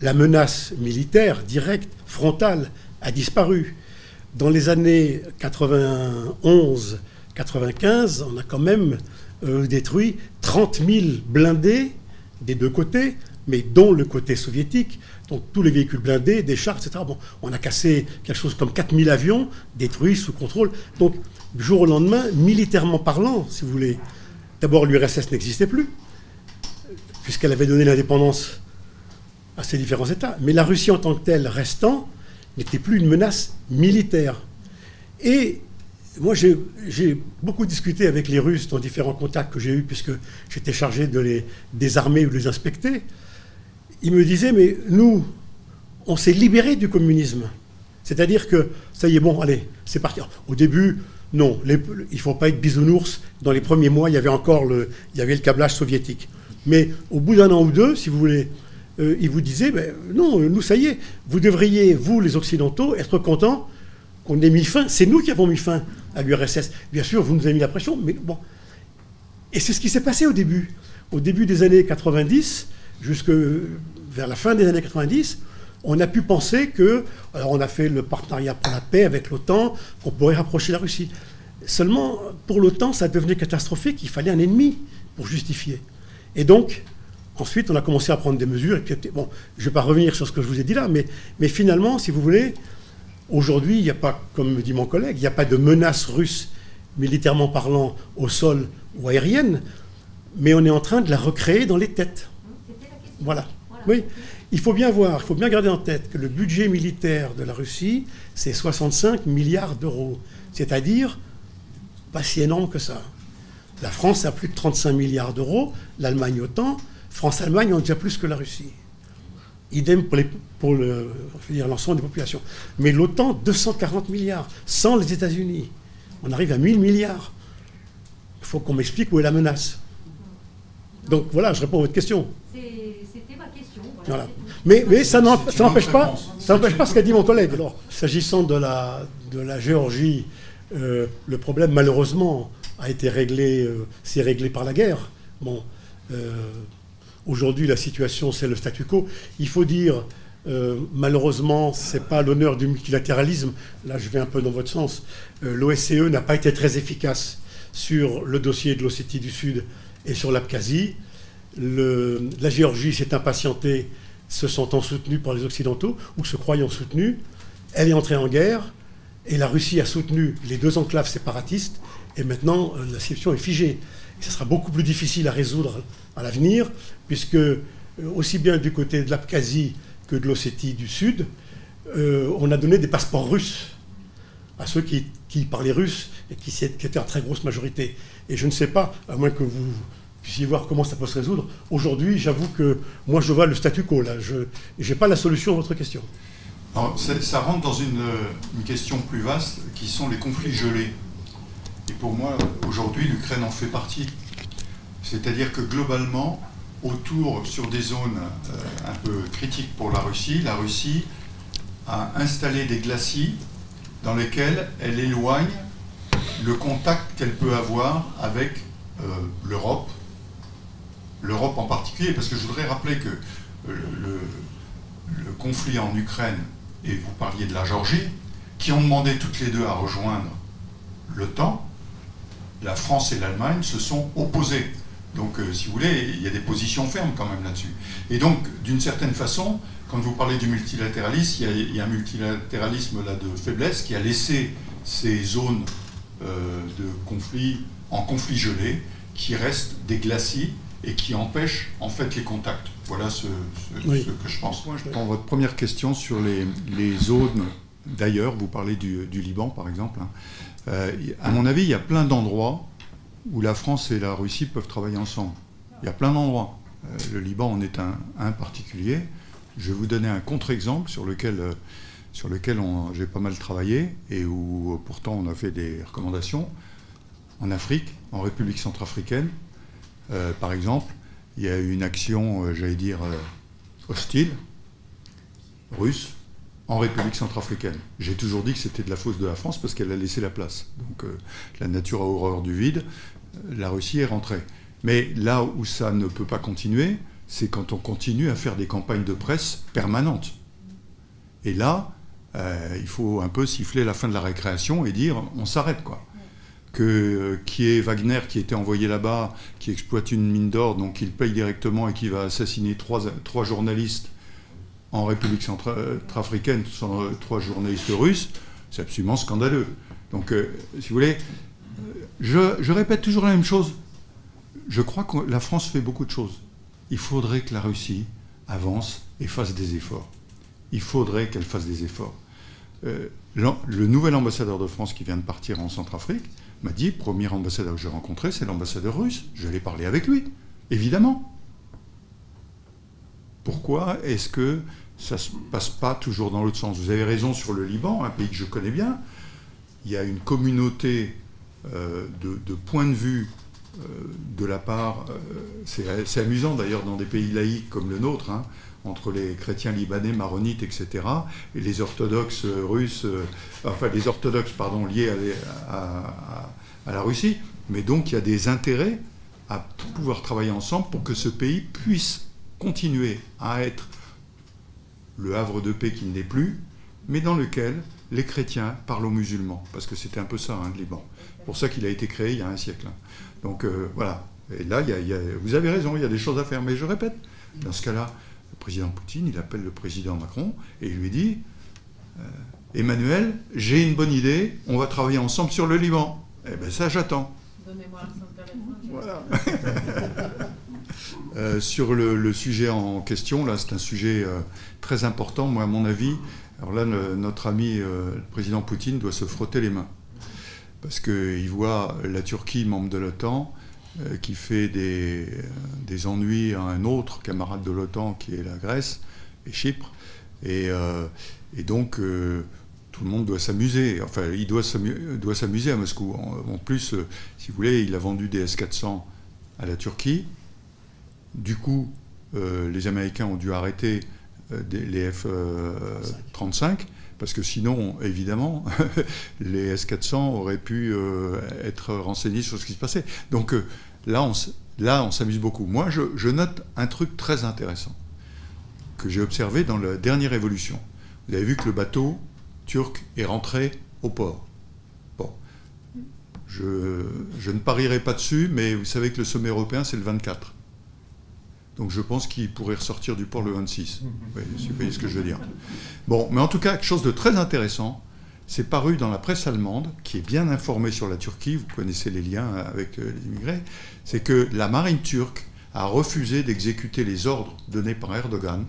Speaker 1: la menace militaire directe, frontale, a disparu. Dans les années 91 95, on a quand même euh, détruit 30 000 blindés des deux côtés, mais dont le côté soviétique, donc tous les véhicules blindés, des chars, etc. On a cassé quelque chose comme 4 000 avions détruits sous contrôle. Donc, du jour au lendemain, militairement parlant, si vous voulez, d'abord l'URSS n'existait plus, puisqu'elle avait donné l'indépendance à ces différents États. Mais la Russie en tant que telle restant n'était plus une menace militaire. Et moi, j'ai beaucoup discuté avec les Russes dans différents contacts que j'ai eus, puisque j'étais chargé de les désarmer ou de les inspecter. Ils me disaient, mais nous, on s'est libérés du communisme. C'est-à-dire que, ça y est, bon, allez, c'est parti. Au début, non, il ne faut pas être bisounours. Dans les premiers mois, il y avait encore le, il y avait le câblage soviétique. Mais au bout d'un an ou deux, si vous voulez, euh, ils vous disaient, ben, non, nous, ça y est, vous devriez, vous, les Occidentaux, être contents qu'on ait mis fin. C'est nous qui avons mis fin à l'URSS. Bien sûr, vous nous avez mis la pression, mais bon. Et c'est ce qui s'est passé au début. Au début des années 90, jusque vers la fin des années 90, on a pu penser que, alors on a fait le partenariat pour la paix avec l'OTAN, qu'on pourrait rapprocher la Russie. Seulement, pour l'OTAN, ça devenait catastrophique, il fallait un ennemi pour justifier. Et donc, ensuite, on a commencé à prendre des mesures. Et puis, bon, je ne vais pas revenir sur ce que je vous ai dit là, mais, mais finalement, si vous voulez, aujourd'hui, il n'y a pas, comme me dit mon collègue, il n'y a pas de menace russe, militairement parlant, au sol ou aérienne, mais on est en train de la recréer dans les têtes. Voilà. Oui. Il faut bien voir, il faut bien garder en tête que le budget militaire de la Russie, c'est 65 milliards d'euros. C'est-à-dire pas si énorme que ça. La France a plus de 35 milliards d'euros, l'Allemagne autant. France-Allemagne ont déjà plus que la Russie. Idem pour, l'ensemble des populations. Mais l'OTAN, 240 milliards, sans les États-Unis. On arrive à 1000 milliards. Il faut qu'on m'explique où est la menace. Donc voilà, je réponds à votre question.
Speaker 3: C'était ma question.
Speaker 1: Mais, ça n'empêche pas, ça n'empêche pas ce qu'a dit mon collègue. Alors, s'agissant de la, de la Géorgie, euh, le problème, malheureusement, a été réglé, euh, c'est réglé par la guerre. Bon, euh, aujourd'hui, la situation, c'est le statu quo. Il faut dire, malheureusement, ce n'est pas l'honneur du multilatéralisme. Là, je vais un peu dans votre sens. L'OSCE n'a pas été très efficace sur le dossier de l'Ossétie du Sud et sur l'Abkhazie. La Géorgie s'est impatientée, se sentant soutenue par les Occidentaux, ou se croyant soutenue. Elle est entrée en guerre. Et la Russie a soutenu les deux enclaves séparatistes, et maintenant euh, la situation est figée. Ce sera beaucoup plus difficile à résoudre à l'avenir, puisque euh, aussi bien du côté de l'Abkhazie que de l'Ossétie du Sud, euh, on a donné des passeports russes à ceux qui, parlaient russe et qui, étaient en très grosse majorité. Et je ne sais pas, à moins que vous puissiez voir comment ça peut se résoudre, aujourd'hui, j'avoue que moi je vois le statu quo, là. Je n'ai pas la solution à votre question
Speaker 4: ça rentre dans une, question plus vaste qui sont les conflits gelés. Et pour moi, aujourd'hui, l'Ukraine en fait partie. C'est-à-dire que globalement, autour, sur des zones euh, un peu critiques pour la Russie, la Russie a installé des glacis dans lesquels elle éloigne le contact qu'elle peut avoir avec euh, l'Europe, l'Europe en particulier, parce que je voudrais rappeler que euh, le conflit en Ukraine et vous parliez de la Géorgie, qui ont demandé toutes les deux à rejoindre l'OTAN, la France et l'Allemagne se sont opposées. Donc, euh, si vous voulez, il y a des positions fermes quand même là-dessus. Et donc, d'une certaine façon, quand vous parlez du multilatéralisme, il y, a, un multilatéralisme là de faiblesse qui a laissé ces zones euh, de conflit en conflit gelé, qui restent des glacis et qui empêchent en fait les contacts. Voilà ce, que je pense.
Speaker 2: je prends votre première question sur les, zones d'ailleurs. Vous parlez du, Liban, par exemple. Hein. Euh, à mon avis, il y a plein d'endroits où la France et la Russie peuvent travailler ensemble. Il y a plein d'endroits. Euh, le Liban en est un, particulier. Je vais vous donner un contre-exemple sur lequel, euh, j'ai pas mal travaillé et où pourtant on a fait des recommandations. En Afrique, en République centrafricaine, par exemple, il y a eu une action, euh, j'allais dire, euh, hostile, russe, en République centrafricaine. J'ai toujours dit que c'était de la faute de la France parce qu'elle a laissé la place. Donc euh, la nature a horreur du vide, la Russie est rentrée. Mais là où ça ne peut pas continuer, c'est quand on continue à faire des campagnes de presse permanentes. Et là, il faut un peu siffler la fin de la récréation et dire on s'arrête quoi que, qui est Wagner qui était envoyé là-bas, qui exploite une mine d'or, donc il paye directement et qui va assassiner trois, trois journalistes en République centrafricaine, trois journalistes russes, c'est absolument scandaleux. Donc, euh, si vous voulez, je, répète toujours la même chose. Je crois que la France fait beaucoup de choses. Il faudrait que la Russie avance et fasse des efforts. Il faudrait qu'elle fasse des efforts. Euh, le nouvel ambassadeur de France qui vient de partir en Centrafrique, m'a dit, premier ambassadeur que j'ai rencontré, c'est l'ambassadeur russe. Je vais parler avec lui, évidemment. Pourquoi est-ce que ça ne se passe pas toujours dans l'autre sens Vous avez raison sur le Liban, un pays que je connais bien. Il y a une communauté euh, de, points de vue euh, de la part, euh, c'est amusant d'ailleurs dans des pays laïcs comme le nôtre, hein, entre les chrétiens libanais, maronites, etc., et les orthodoxes russes, enfin les orthodoxes, pardon, liés à, la Russie. Mais donc il y a des intérêts à pouvoir travailler ensemble pour que ce pays puisse continuer à être le havre de paix qui ne l'est plus, mais dans lequel les chrétiens parlent aux musulmans, parce que c'était un peu ça, hein, le Liban. C'est pour ça qu'il a été créé il y a un siècle. hein. Donc euh, voilà. Et là, il y a- il y a- vous avez raison, il y a des choses à faire. Mais je répète, dans ce cas-là, le président Poutine, il appelle le président Macron et il lui dit euh, Emmanuel, j'ai une bonne idée, on va travailler ensemble sur le Liban. Eh bien, ça, j'attends.
Speaker 5: Donnez-moi téléphone.
Speaker 2: Voilà. <laughs> Euh, sur le, sujet en question, là, c'est un sujet euh, très important. Moi, à mon avis, alors là, notre ami euh, le président Poutine doit se frotter les mains. Parce qu'il voit la Turquie, membre de l'OTAN, qui fait des, des ennuis à un autre camarade de l'OTAN, qui est la Grèce et Chypre. Et, donc, tout le monde doit s'amuser. Enfin, il doit s'amu- doit s'amuser à Moscou. En, en plus, si vous voulez, il a vendu des S-400 à la Turquie. Du coup, euh, les Américains ont dû arrêter euh, les F-35, parce que sinon, évidemment, <laughs> les S-400 auraient pu euh, être renseignés sur ce qui se passait. Donc euh, là, on, s'amuse beaucoup. Moi, je, note un truc très intéressant que j'ai observé dans la dernière évolution. Vous avez vu que le bateau turc est rentré au port. Bon. Je, je ne parierai pas dessus, mais vous savez que le sommet européen, c'est le 24. Donc je pense qu'il pourrait ressortir du port le 26. Oui, vous voyez ce que je veux dire. Bon, mais en tout cas, quelque chose de très intéressant, c'est paru dans la presse allemande, qui est bien informée sur la Turquie, vous connaissez les liens avec euh, les immigrés, c'est que la marine turque a refusé d'exécuter les ordres donnés par Erdogan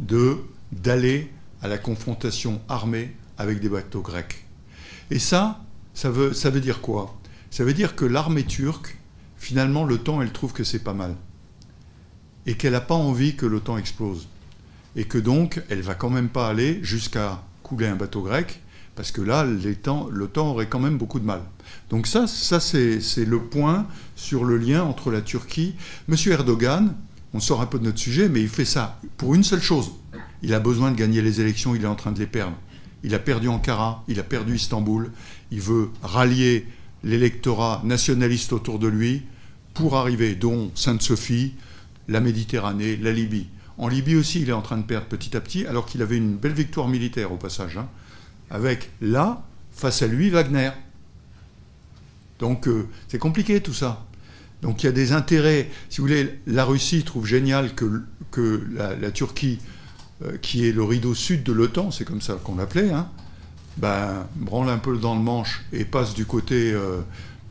Speaker 2: de d'aller à la confrontation armée avec des bateaux grecs. Et ça, ça veut, ça veut dire quoi? Ça veut dire que l'armée turque, finalement, l'OTAN, elle trouve que c'est pas mal. Et qu'elle n'a pas envie que l'OTAN explose. Et que donc, elle va quand même pas aller jusqu'à couler un bateau grec, parce que là, l'OTAN aurait quand même beaucoup de mal. Donc ça, ça c'est c'est le point sur le lien entre la Turquie. Monsieur Erdogan, on sort un peu de notre sujet, mais il fait ça pour une seule chose. Il a besoin de gagner les élections, il est en train de les perdre. Il a perdu Ankara, il a perdu Istanbul, il veut rallier l'électorat nationaliste autour de lui pour arriver, dont Sainte-Sophie, la Méditerranée, la Libye. En Libye aussi, il est en train de perdre petit à petit, alors qu'il avait une belle victoire militaire au passage, hein, avec là, face à lui, Wagner. Donc euh, c'est compliqué tout ça. Donc il y a des intérêts. Si vous voulez, la Russie trouve génial que, la, Turquie, euh, qui est le rideau sud de l'OTAN, c'est comme ça qu'on l'appelait, hein, ben, branle un peu dans le manche et passe du côté, euh,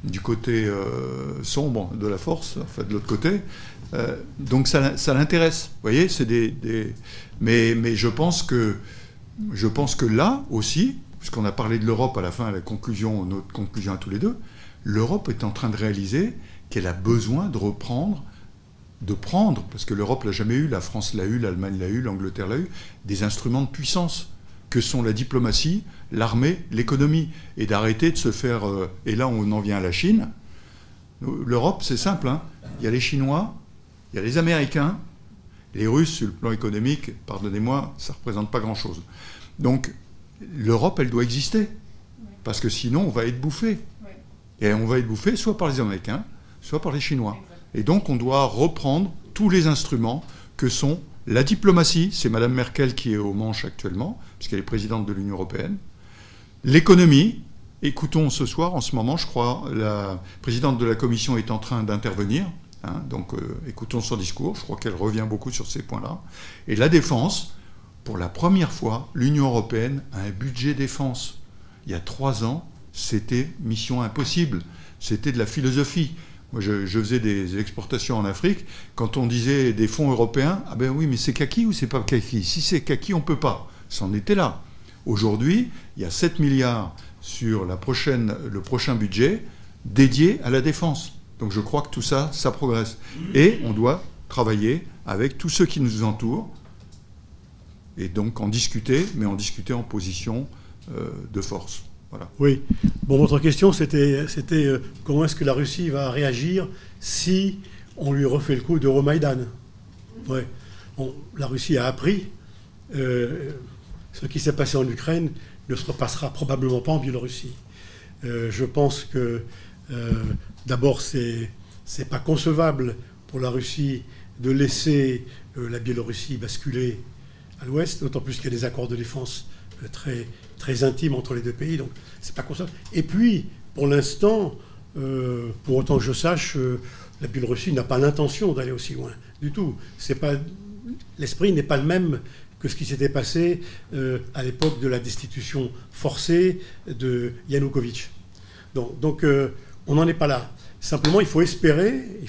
Speaker 2: du côté sombre de la force, enfin de l'autre côté. Euh, donc ça, ça l'intéresse. Vous voyez, c'est des, Mais, mais je pense que je pense que là aussi, puisqu'on a parlé de l'Europe à la fin, à la conclusion, notre conclusion à tous les deux, l'Europe est en train de réaliser qu'elle a besoin de reprendre, de prendre, parce que l'Europe l'a jamais eu, la France l'a eu, l'Allemagne l'a eu, l'Angleterre l'a eu, des instruments de puissance que sont la diplomatie, l'armée, l'économie, et d'arrêter de se faire. euh, et là, on en vient à la Chine. L'Europe, c'est simple. hein. Il y a les Chinois, il y a les Américains, les Russes, sur le plan économique, pardonnez-moi, ça ne représente pas grand-chose. Donc, l'Europe, elle doit exister. Parce que sinon, on va être bouffé. Et on va être bouffé soit par les Américains, soit par les Chinois. Et donc, on doit reprendre tous les instruments que sont la diplomatie, c'est Mme Merkel qui est aux manches actuellement, puisqu'elle est présidente de l'Union européenne, l'économie, écoutons ce soir, en ce moment, je crois, la présidente de la Commission est en train d'intervenir, hein, donc euh, écoutons son discours, je crois qu'elle revient beaucoup sur ces points-là, et la défense, pour la première fois, l'Union européenne a un budget défense. Il y a trois ans, c'était mission impossible, c'était de la philosophie. Moi, je, faisais des exportations en Afrique. Quand on disait des fonds européens, ah ben oui, mais c'est kaki ou c'est pas kaki? Si c'est kaki, on peut pas. C'en était là. Aujourd'hui, il y a 7 milliards sur le prochain budget dédié à la défense. Donc je crois que tout ça, ça progresse. Et on doit travailler avec tous ceux qui nous entourent et donc en discuter, mais en discuter en position euh, de force. Voilà.
Speaker 1: Oui. Bon, votre question, c'était euh, comment est-ce que la Russie va réagir si on lui refait le coup d'Euromaïdan Ouais. Bon, la Russie a appris. euh, ce qui s'est passé en Ukraine ne se repassera probablement pas en Biélorussie. Je pense que, d'abord, c'est c'est pas concevable pour la Russie de laisser euh, la Biélorussie basculer à l'ouest, d'autant plus qu'il y a des accords de défense très, très intimes entre les deux pays, donc c'est pas constant. Et puis, pour l'instant, pour autant que je sache, la Biélorussie n'a pas l'intention d'aller aussi loin du tout. L'esprit n'est pas le même que ce qui s'était passé euh, à l'époque de la destitution forcée de Yanukovych. Donc, euh, on n'en est pas là. Simplement, il faut espérer, il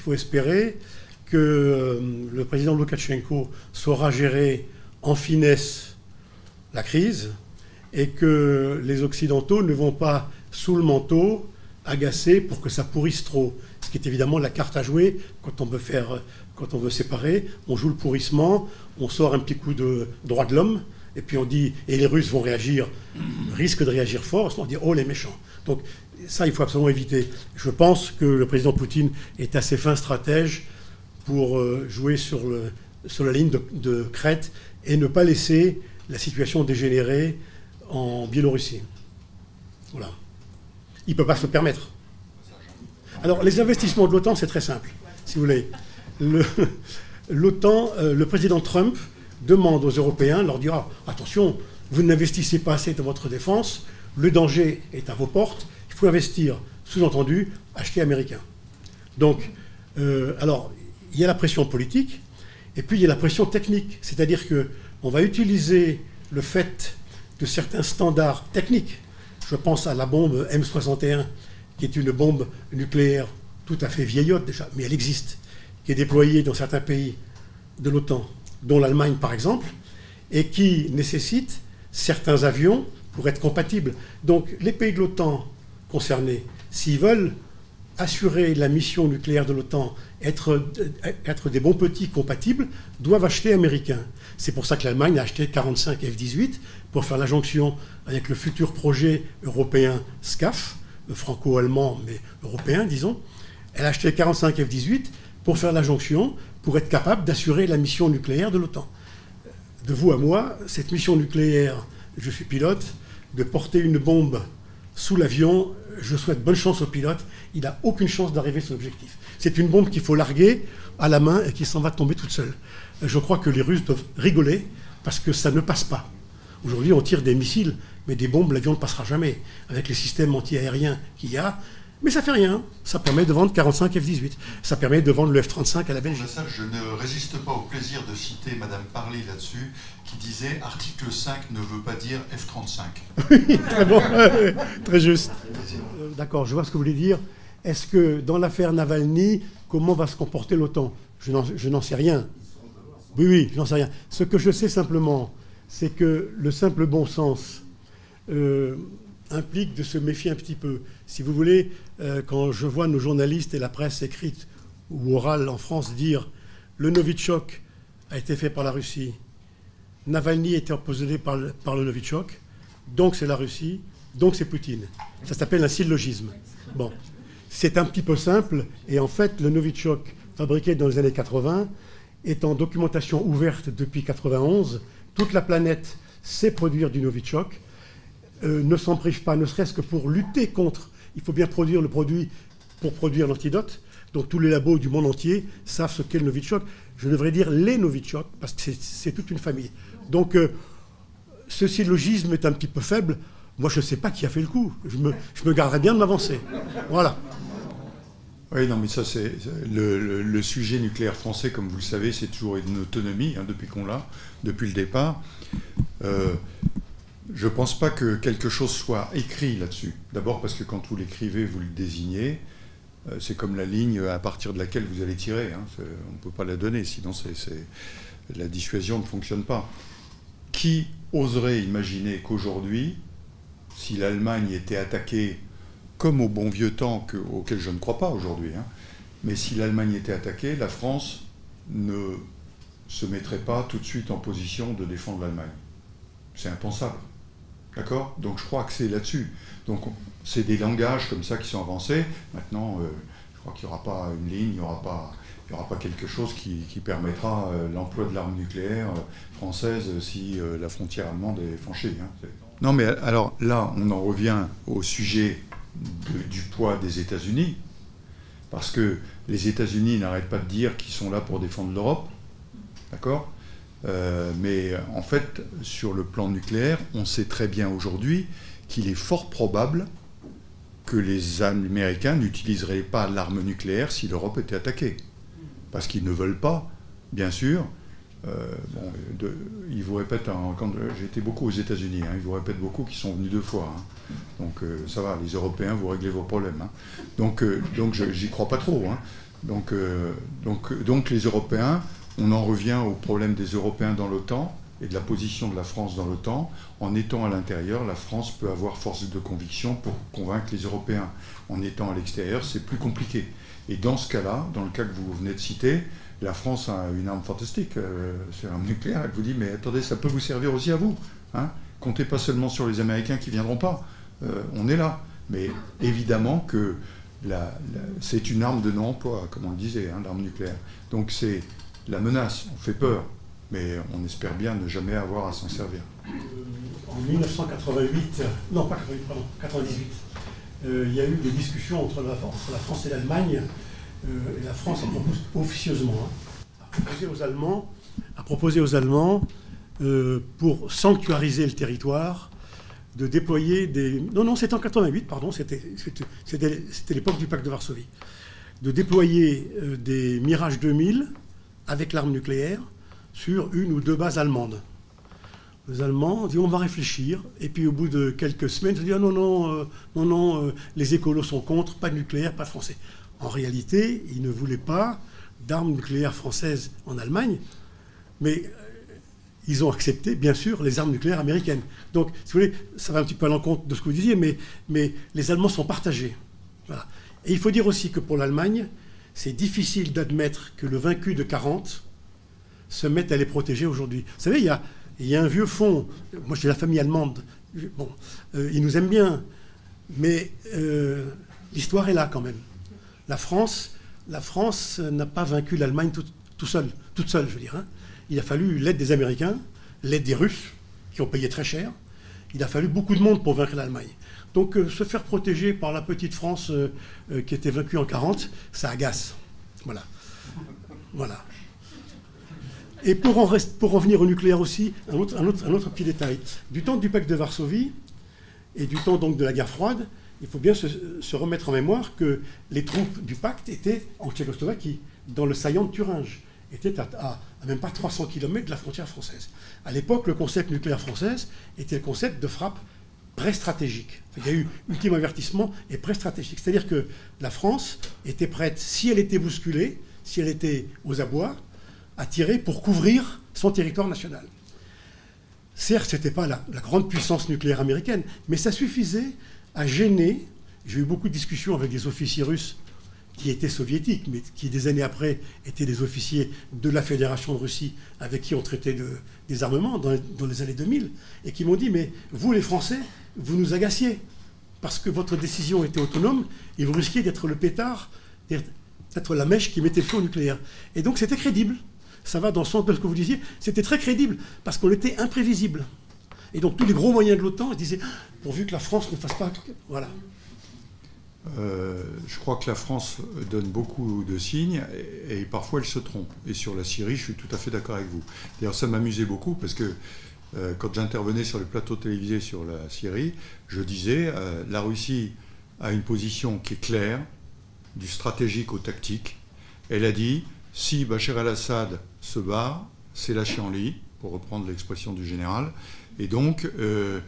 Speaker 1: que euh, le président Loukachenko saura gérer en finesse la crise et que les Occidentaux ne vont pas, sous le manteau, agacer pour que ça pourrisse trop. Ce qui est évidemment la carte à jouer quand on veut quand on veut séparer, on joue le pourrissement, on sort un petit coup de droit de l'homme, et puis on dit, et les Russes vont réagir, risquent de réagir fort, on dit, oh les méchants. Donc ça, il faut absolument éviter. Je pense que le président Poutine est assez fin stratège pour euh, jouer sur, la ligne de, crête et ne pas laisser la situation dégénérer en Biélorussie. Voilà. Il ne peut pas se le permettre. Alors, les investissements de l'OTAN, c'est très simple, si vous voulez <laughs> l'OTAN, euh, le président Trump demande aux Européens, leur dira attention, vous n'investissez pas assez dans votre défense, le danger est à vos portes, il faut investir, sous-entendu, acheter américain. Donc, euh, alors, il y a la pression politique, et puis il y a la pression technique, c'est-à-dire qu'on va utiliser le fait de certains standards techniques. Je pense à la bombe M61, qui est une bombe nucléaire tout à fait vieillotte déjà, mais elle existe qui est déployé dans certains pays de l'OTAN, dont l'Allemagne par exemple, et qui nécessite certains avions pour être compatibles. Donc les pays de l'OTAN concernés, s'ils veulent assurer la mission nucléaire de l'OTAN, être, être, des bons petits compatibles, doivent acheter américains. C'est pour ça que l'Allemagne a acheté 45 F-18 pour faire la jonction avec le futur projet européen SCAF, franco-allemand mais européen, disons. Elle a acheté 45 F-18 pour faire la jonction, pour être capable d'assurer la mission nucléaire de l'OTAN. De vous à moi, cette mission nucléaire, je suis pilote, de porter une bombe sous l'avion, je souhaite bonne chance au pilote, il n'a aucune chance d'arriver à son objectif. C'est une bombe qu'il faut larguer à la main et qui s'en va tomber toute seule. Je crois que les Russes doivent rigoler parce que ça ne passe pas. Aujourd'hui, on tire des missiles, mais des bombes, l'avion ne passera jamais. Avec les systèmes antiaériens qu'il y a, mais ça fait rien. Ça permet de vendre 45 F-18. Ça permet de vendre le F-35 à la Belgique.
Speaker 2: je ne résiste pas au plaisir de citer Madame Parley là-dessus, qui disait article 5 ne veut pas dire F-35. <laughs>
Speaker 1: oui, très bon, <laughs> très juste. Euh, d'accord, je vois ce que vous voulez dire. Est-ce que dans l'affaire Navalny, comment va se comporter l'OTAN? Je n'en sais rien. Oui, oui, je n'en sais rien. Ce que je sais simplement, c'est que le simple bon sens euh, implique de se méfier un petit peu. Si vous voulez, euh, quand je vois nos journalistes et la presse écrite ou orale en France dire le Novichok a été fait par la Russie, Navalny a été empoisonné par, par le Novichok, donc c'est la Russie, donc c'est Poutine. Ça s'appelle un syllogisme. Bon, c'est un petit peu simple, et en fait, le Novichok, fabriqué dans les années 80, est en documentation ouverte depuis 91. Toute la planète sait produire du Novichok. Euh, ne s'en prive pas, ne serait-ce que pour lutter contre. Il faut bien produire le produit pour produire l'antidote. Donc tous les labos du monde entier savent ce qu'est le Novichok. Je devrais dire les Novichok, parce que c'est toute une famille. Donc euh, ce syllogisme est un petit peu faible. Moi, je ne sais pas qui a fait le coup. Je me, je me garderais bien de m'avancer. Voilà.
Speaker 2: Oui, non, mais ça, c'est le, sujet nucléaire français, comme vous le savez, c'est toujours une autonomie, hein, depuis qu'on l'a, depuis le départ. Euh, je ne pense pas que quelque chose soit écrit là-dessus. D'abord parce que quand vous l'écrivez, vous le désignez. Euh, c'est comme la ligne à partir de laquelle vous allez tirer. Hein. On ne peut pas la donner, sinon la dissuasion ne fonctionne pas. Qui oserait imaginer qu'aujourd'hui, si l'Allemagne était attaquée comme au bon vieux temps, auquel je ne crois pas aujourd'hui, hein, mais si l'Allemagne était attaquée, la France ne se mettrait pas tout de suite en position de défendre l'Allemagne. C'est impensable. D'accord? Donc je crois que c'est là-dessus. Donc c'est des langages comme ça qui sont avancés. Maintenant, euh, je crois qu'il n'y aura pas une ligne, il n'y aura pas quelque chose qui, permettra euh, l'emploi de l'arme nucléaire euh, française si la frontière allemande est franchie. Hein. Non, mais alors là, on en revient au sujet du poids des États-Unis, parce que les États-Unis n'arrêtent pas de dire qu'ils sont là pour défendre l'Europe, d'accord? Euh, mais en fait, sur le plan nucléaire, on sait très bien aujourd'hui qu'il est fort probable que les Américains n'utiliseraient pas l'arme nucléaire si l'Europe était attaquée. Parce qu'ils ne veulent pas, bien sûr. Euh, bon, ils vous répètent, quand j'ai été beaucoup aux États-Unis, hein, ils vous répètent beaucoup qu'ils sont venus deux fois. Hein. Donc euh, ça va, les Européens, vous réglez vos problèmes. Hein. Donc, donc j'y crois pas trop. Donc, donc, donc les Européens on en revient au problème des Européens dans l'OTAN et de la position de la France dans l'OTAN. En étant à l'intérieur, la France peut avoir force de conviction pour convaincre les Européens. En étant à l'extérieur, c'est plus compliqué. Et dans ce cas-là, dans le cas que vous venez de citer, la France a une arme fantastique, euh, c'est l'arme nucléaire. Elle vous dit, mais attendez, ça peut vous servir aussi à vous. Hein Comptez pas seulement sur les Américains qui viendront pas. Euh, on est là. Mais évidemment que c'est une arme de non-emploi, comme on le disait, hein, l'arme nucléaire. Donc c'est la menace, on fait peur, mais on espère bien ne jamais avoir à s'en servir.
Speaker 1: Euh, en 1988, non pas 88, pardon, 98, euh, il y a eu des discussions entre la, France et l'Allemagne, euh, et la France a proposé officieusement, hein, a proposé aux Allemands, a proposé aux Allemands pour sanctuariser le territoire, de déployer des... Non, non, c'était en 88, pardon, c'était l'époque du pacte de Varsovie. De déployer des Mirage 2000 avec l'arme nucléaire sur une ou deux bases allemandes. Les Allemands dit on va réfléchir, et puis au bout de quelques semaines, ils dit ah non, non, euh, non, non, euh, les écolos sont contre, pas de nucléaire, pas de français. En réalité, ils ne voulaient pas d'armes nucléaires françaises en Allemagne, mais euh, ils ont accepté, bien sûr, les armes nucléaires américaines. Donc, si vous voulez, ça va un petit peu à l'encontre de ce que vous disiez, mais, mais les Allemands sont partagés. Et il faut dire aussi que pour l'Allemagne, c'est difficile d'admettre que le vaincu de 40 se mette à les protéger aujourd'hui. Vous savez, il y a, un vieux fond. Moi, j'ai la famille allemande. Bon, euh, ils nous aiment bien, mais euh, l'histoire est là quand même. La France, la France n'a pas vaincu l'Allemagne tout, seul, toute seule, je veux dire. Hein. Il a fallu l'aide des Américains, l'aide des Russes, qui ont payé très cher. Il a fallu beaucoup de monde pour vaincre l'Allemagne. Donc euh, se faire protéger par la petite France euh, euh, qui était vaincue en 40, ça agace. Voilà. Voilà. Et pour en, venir au nucléaire aussi, un autre, petit détail. Du temps du pacte de Varsovie et du temps donc de la guerre froide, il faut bien se, remettre en mémoire que les troupes du pacte étaient en Tchécoslovaquie, dans le saillant de Thuringe, étaient à, même pas 300 km de la frontière française. À l'époque, le concept nucléaire français était le concept de frappe pré-stratégique. Il y a eu ultime avertissement et pré-stratégique. C'est-à-dire que la France était prête, si elle était bousculée, si elle était aux abois, à tirer pour couvrir son territoire national. Certes, ce n'était pas la, grande puissance nucléaire américaine, mais ça suffisait à gêner. J'ai eu beaucoup de discussions avec des officiers russes qui étaient soviétiques, mais qui des années après étaient des officiers de la Fédération de Russie avec qui on traitait de, des armements dans dans les années 2000, et qui m'ont dit, mais vous les Français, vous nous agaciez parce que votre décision était autonome et vous risquiez d'être le pétard, d'être la mèche qui mettait le feu au nucléaire. Et donc c'était crédible. Ça va dans le sens de ce que vous disiez. C'était très crédible parce qu'on était imprévisible. Et donc tous les gros moyens de l'OTAN disaient pourvu que la France ne fasse pas. Voilà.
Speaker 2: Euh, je crois que la France donne beaucoup de signes et, parfois elle se trompe. Et sur la Syrie, je suis tout à fait d'accord avec vous. D'ailleurs, ça m'amusait beaucoup parce que euh, quand j'intervenais sur le plateau télévisé sur la Syrie, je disais euh, la Russie a une position qui est claire, du stratégique au tactique. Elle a dit si Bachar el-Assad se bat, c'est la lit, pour reprendre l'expression du général. Et donc, euh,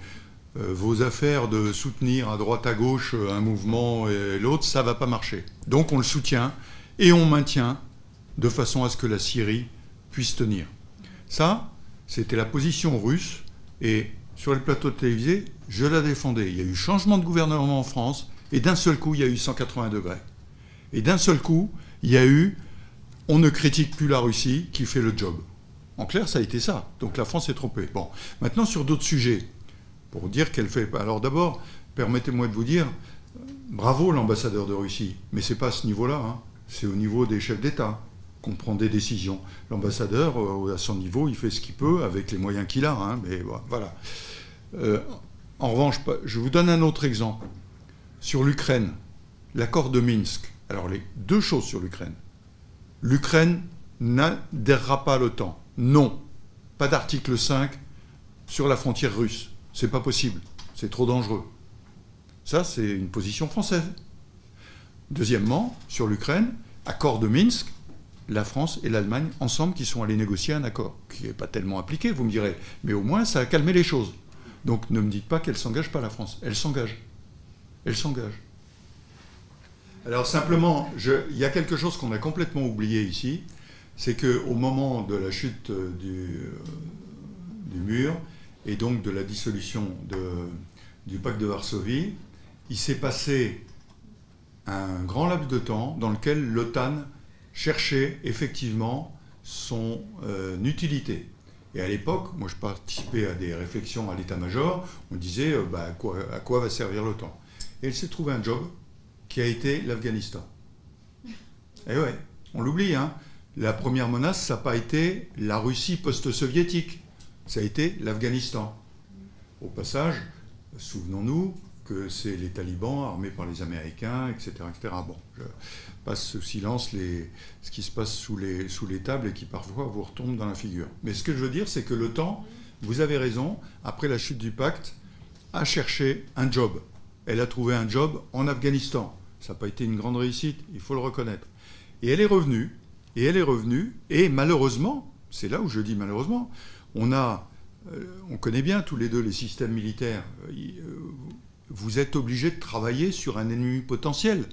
Speaker 2: vos affaires de soutenir à droite à gauche un mouvement et l'autre, ça va pas marcher. Donc on le soutient et on maintient de façon à ce que la Syrie puisse tenir. Ça, c'était la position russe, et sur le plateau de télévisé, je la défendais. Il y a eu changement de gouvernement en France, et d'un seul coup, il y a eu 180 degrés. Et d'un seul coup, il y a eu on ne critique plus la Russie qui fait le job. En clair, ça a été ça. Donc la France est trompée. Bon, maintenant sur d'autres sujets, pour dire qu'elle fait. Alors d'abord, permettez-moi de vous dire, bravo l'ambassadeur de Russie, mais c'est pas à ce niveau-là. Hein. C'est au niveau des chefs d'État qu'on prend des décisions. L'ambassadeur, euh, à son niveau, il fait ce qu'il peut avec les moyens qu'il a. Hein, mais voilà. Euh, en revanche, je vous donne un autre exemple. Sur l'Ukraine, l'accord de Minsk. Alors, les deux choses sur l'Ukraine. L'Ukraine n'adhérera pas à l'OTAN. Non. pas d'article 5 sur la frontière russe. C'est pas possible. C'est trop dangereux. Ça, c'est une position française. Deuxièmement, sur l'Ukraine, accord de Minsk, la France et l'Allemagne ensemble qui sont allés négocier un accord, qui n'est pas tellement appliqué, vous me direz, mais au moins ça a calmé les choses. Donc ne me dites pas qu'elle ne s'engage pas la France. Elle s'engage. Elle s'engage. Alors simplement, il y a quelque chose qu'on a complètement oublié ici, c'est qu'au moment de la chute du, euh, du, mur et donc de la dissolution du pacte de Varsovie, il s'est passé un grand laps de temps dans lequel l'OTAN cherchait effectivement son euh, utilité. Et à l'époque, moi je participais à des réflexions à l'état-major, on disait euh, bah, à, quoi, va servir l'OTAN Et il s'est trouvé un job qui a été l'Afghanistan. Et ouais, on l'oublie, hein. La première menace, ça n'a pas été la Russie post-soviétique, ça a été l'Afghanistan. Au passage, souvenons-nous, que c'est les talibans armés par les Américains, etc. etc. Bon, je passe sous silence les, ce qui se passe sous les, sous les tables et qui parfois vous retombe dans la figure. Mais ce que je veux dire, c'est que temps, vous avez raison, après la chute du pacte, a cherché un job. Elle a trouvé un job en Afghanistan. Ça n'a pas été une grande réussite, il faut le reconnaître. Et elle est revenue, et elle est revenue, et malheureusement, c'est là où je dis malheureusement, on a, euh, on connaît bien tous les deux les systèmes militaires. Vous êtes obligé de travailler sur un ennemi potentiel.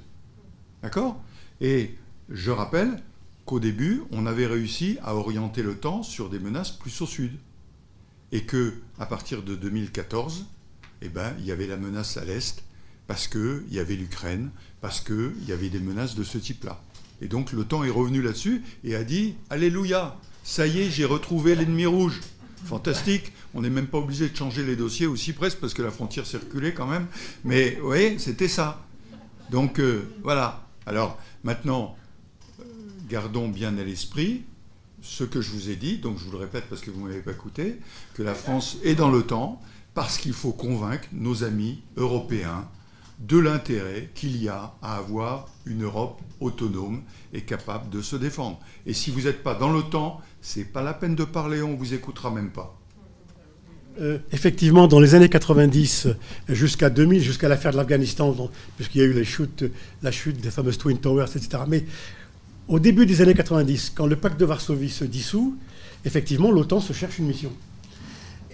Speaker 2: D'accord? Et je rappelle qu'au début, on avait réussi à orienter le temps sur des menaces plus au sud. Et que, à partir de 2014, eh ben, il y avait la menace à l'est, parce qu'il y avait l'Ukraine, parce qu'il y avait des menaces de ce type-là. Et donc le temps est revenu là-dessus et a dit Alléluia, ça y est, j'ai retrouvé l'ennemi rouge fantastique. On n'est même pas obligé de changer les dossiers aussi presque parce que la frontière circulait quand même. Mais oui, c'était ça. Donc euh, voilà. Alors maintenant, euh, gardons bien à l'esprit ce que je vous ai dit, donc je vous le répète parce que vous ne m'avez pas écouté, que la France est dans le temps parce qu'il faut convaincre nos amis européens de l'intérêt qu'il y a à avoir une Europe autonome et capable de se défendre. Et si vous n'êtes pas dans l'OTAN, c'est pas la peine de parler, on vous écoutera même pas.
Speaker 1: Euh, effectivement, dans les années 90 jusqu'à 2000, jusqu'à l'affaire de l'Afghanistan, puisqu'il y a eu la chute des fameuses Twin Towers, etc. Mais au début des années 90, quand le pacte de Varsovie se dissout, effectivement, l'OTAN se cherche une mission.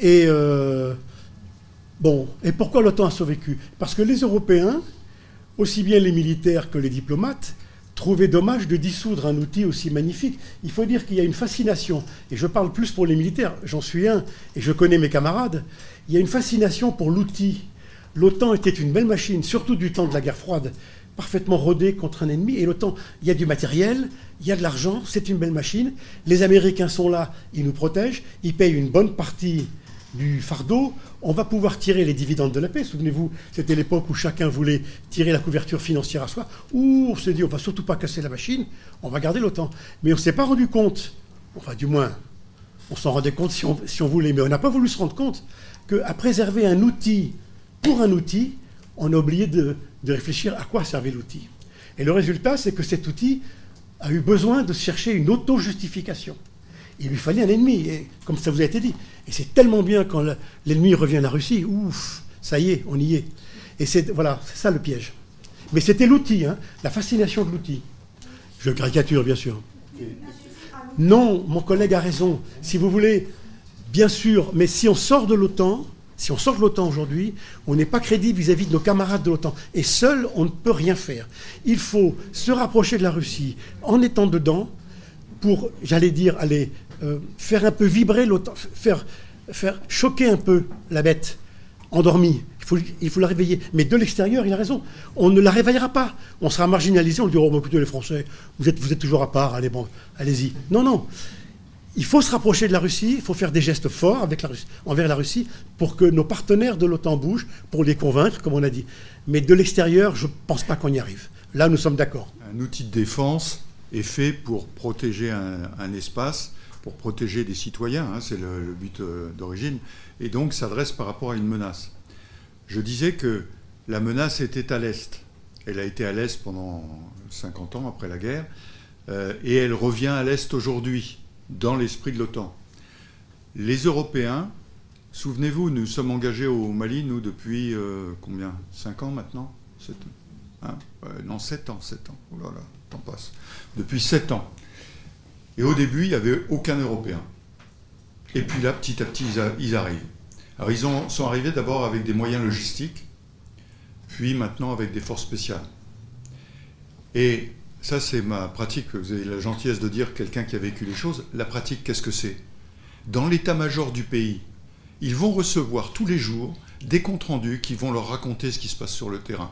Speaker 1: Euh, Bon, et pourquoi l'OTAN a survécu? Parce que les Européens, aussi bien les militaires que les diplomates, trouvaient dommage de dissoudre un outil aussi magnifique. Il faut dire qu'il y a une fascination, et je parle plus pour les militaires, j'en suis un, et je connais mes camarades, il y a une fascination pour l'outil. L'OTAN était une belle machine, surtout du temps de la guerre froide, parfaitement rodée contre un ennemi, et l'OTAN, il y a du matériel, il y a de l'argent, c'est une belle machine, les Américains sont là, ils nous protègent, ils payent une bonne partie du fardeau, on va pouvoir tirer les dividendes de la paix. Souvenez-vous, c'était l'époque où chacun voulait tirer la couverture financière à soi, où on s'est dit on va surtout pas casser la machine, on va garder l'OTAN. Mais on ne s'est pas rendu compte, enfin du moins, on s'en rendait compte si on, voulait, mais on n'a pas voulu se rendre compte qu'à préserver un outil pour un outil, on a oublié de, de réfléchir à quoi servait l'outil. Et le résultat, c'est que cet outil a eu besoin de chercher une auto-justification il lui fallait un ennemi, comme ça vous a été dit. Et c'est tellement bien quand l'ennemi revient à la Russie, ouf, ça y est, on y est. Et c'est voilà, c'est ça le piège. Mais c'était l'outil, hein, la fascination de l'outil. Je caricature, bien sûr. Non, mon collègue a raison. Si vous voulez, bien sûr, mais si on sort de l'OTAN, si on sort de l'OTAN aujourd'hui, on n'est pas crédible vis-à-vis de nos camarades de l'OTAN. Et seul, on ne peut rien faire. Il faut se rapprocher de la Russie en étant dedans pour, j'allais dire, aller euh, faire un peu vibrer l'OTAN, faire, faire choquer un peu la bête endormie. Il faut, il faut la réveiller. Mais de l'extérieur, il a raison. On ne la réveillera pas. On sera marginalisé. On dira Oh, écoutez, les Français, vous êtes, vous êtes toujours à part. Allez, bon, allez-y. Non, non. Il faut se rapprocher de la Russie. Il faut faire des gestes forts avec la Russie, envers la Russie pour que nos partenaires de l'OTAN bougent, pour les convaincre, comme on a dit. Mais de l'extérieur, je ne pense pas qu'on y arrive. Là, nous sommes d'accord.
Speaker 2: Un outil de défense est fait pour protéger un espace pour protéger des citoyens, hein, c'est le, but euh, d'origine, et donc s'adresse par rapport à une menace. Je disais que la menace était à l'Est. Elle a été à l'Est pendant 50 ans après la guerre, euh, et elle revient à l'Est aujourd'hui, dans l'esprit de l'OTAN. les Européens, souvenez-vous, nous sommes engagés au Mali, nous, depuis euh, combien? 5 ans maintenant? Hein? Non, 7 ans, 7 ans. Oh là là, temps passe. Depuis 7 ans. Et au début, il n'y avait aucun Européen. Et puis là, petit à petit, ils, arrivent. Alors, ils sont arrivés d'abord avec des moyens logistiques, puis maintenant avec des forces spéciales. Et ça, c'est ma pratique. Vous avez la gentillesse de dire quelqu'un qui a vécu les choses. La pratique, qu'est-ce que c'est? Dans l'état-major du pays, ils vont recevoir tous les jours des comptes rendus qui vont leur raconter ce qui se passe sur le terrain.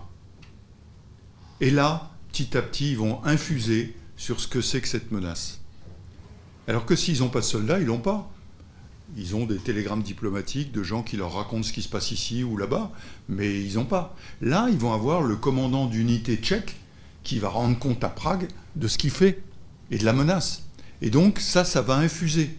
Speaker 2: Et là, petit à petit, ils vont infuser sur ce que c'est que cette menace. Alors que s'ils n'ont pas de soldats, ils l'ont pas. Ils ont des télégrammes diplomatiques de gens qui leur racontent ce qui se passe ici ou là-bas, mais ils n'ont pas. Là, ils vont avoir le commandant d'unité tchèque qui va rendre compte à Prague de ce qu'il fait et de la menace. Et donc ça, ça va infuser.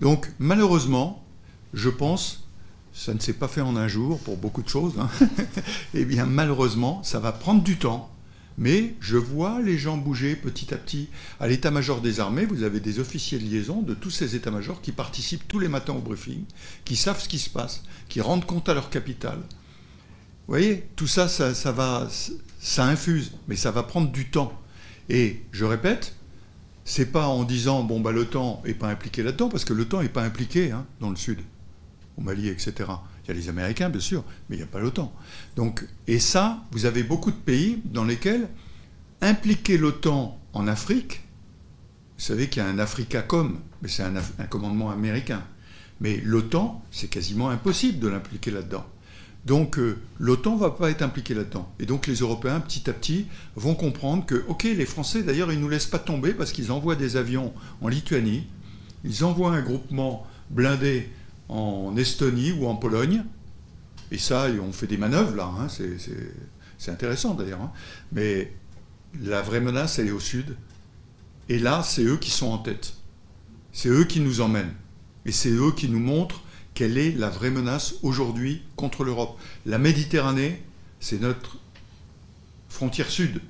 Speaker 2: Donc malheureusement, je pense, ça ne s'est pas fait en un jour pour beaucoup de choses, hein. <laughs> eh bien malheureusement, ça va prendre du temps. Mais je vois les gens bouger petit à petit. À l'état-major des armées, vous avez des officiers de liaison de tous ces états-majors qui participent tous les matins au briefing, qui savent ce qui se passe, qui rendent compte à leur capitale. Vous voyez, tout ça, ça, va, ça infuse, mais ça va prendre du temps. Et je répète, c'est pas en disant bon bah l'OTAN est pas impliqué là-dedans, parce que l'OTAN n'est pas impliqué hein, dans le Sud, au Mali, etc. Il y a les Américains, bien sûr, mais il n'y a pas l'OTAN. Donc, et ça, vous avez beaucoup de pays dans lesquels impliquer l'OTAN en Afrique, vous savez qu'il y a un Africacom, mais c'est un, commandement américain. Mais l'OTAN, c'est quasiment impossible de l'impliquer là-dedans. Donc euh, l'OTAN ne va pas être impliqué là-dedans. Et donc les Européens, petit à petit, vont comprendre que, ok, les Français, d'ailleurs, ils ne nous laissent pas tomber parce qu'ils envoient des avions en Lituanie, ils envoient un groupement blindé en Estonie ou en Pologne, et ça, on fait des manœuvres là, hein, c'est intéressant d'ailleurs, hein. mais la vraie menace, elle est au sud, et là, c'est eux qui sont en tête. C'est eux qui nous emmènent. Et c'est eux qui nous montrent quelle est la vraie menace aujourd'hui contre l'Europe. La Méditerranée, c'est notre frontière sud.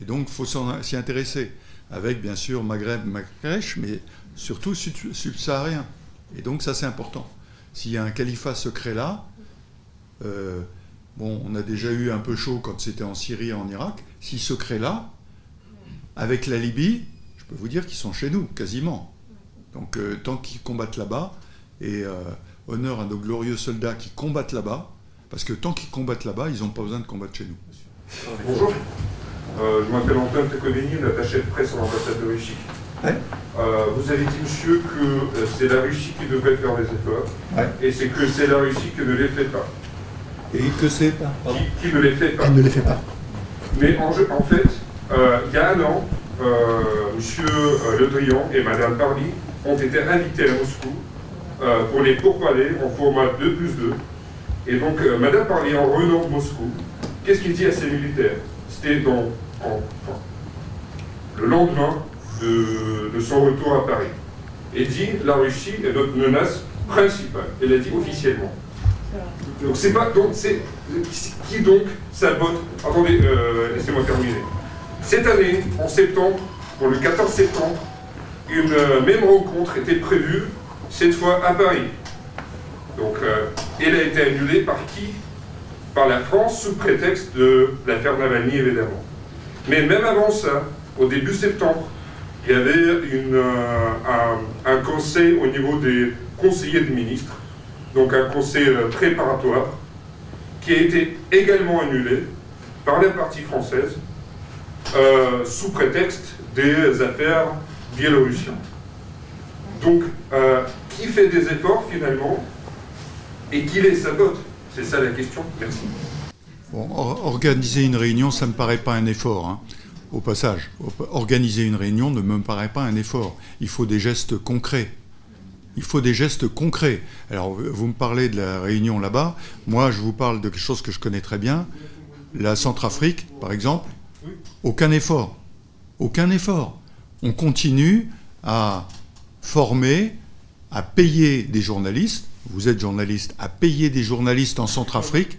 Speaker 2: Et donc, il faut s'y intéresser. Avec, bien sûr, Maghreb, Maghreb, mais surtout subsaharien. Et donc, ça, c'est important. S'il y a un califat secret là, euh, bon, on a déjà eu un peu chaud quand c'était en Syrie et en Irak. Si se crée là, avec la Libye, je peux vous dire qu'ils sont chez nous, quasiment. Donc, euh, tant qu'ils combattent là-bas, et euh, honneur à nos glorieux soldats qui combattent là-bas, parce que tant qu'ils combattent là-bas, ils n'ont pas besoin de combattre chez nous.
Speaker 5: Bonjour, je m'appelle Antoine Tekoneni, attaché de presse à l'ambassade de Euh, vous avez dit, monsieur, que euh, c'est la Russie qui devrait faire les efforts, et c'est que c'est la Russie qui ne les fait pas.
Speaker 2: Et que c'est pas
Speaker 5: qui, ne les fait pas.
Speaker 1: Elle ne les fait pas.
Speaker 5: Mais en, en fait, il y a un an, monsieur Le Drian et madame Parly ont été invités à Moscou euh, pour les pourparlers en format 2 plus 2. Et donc, euh, Madame parlait en revenant de Moscou. Qu'est-ce qu'il dit à ses militaires? C'était dans, le lendemain de, son retour à Paris. Et dit la Russie est notre menace principale. Elle l'a dit officiellement. Donc c'est pas donc c'est qui donc sabote Attendez, euh, laissez-moi terminer. Cette année, en septembre, pour le 14 septembre, une même rencontre était prévue cette fois à Paris. Donc, euh, elle a été annulée par qui? Par la France, sous prétexte de l'affaire Navalny, évidemment. Mais même avant ça, au début septembre, il y avait euh, un, conseil au niveau des conseillers de ministres, donc un conseil euh, préparatoire, qui a été également annulé par la partie française, sous prétexte des affaires biélorussiennes. Donc, qui fait des efforts finalement et qui les sabote? C'est ça la question. Merci.
Speaker 2: Bon, organiser une réunion, ça ne me paraît pas un effort. Hein. Au passage, organiser une réunion ne me paraît pas un effort. Il faut des gestes concrets. Il faut des gestes concrets. Alors, vous me parlez de la réunion là-bas. Moi, je vous parle de quelque chose que je connais très bien. La Centrafrique, par exemple. Aucun effort. Aucun effort. On continue à former à payer des journalistes, vous êtes journaliste, à payer des journalistes en Centrafrique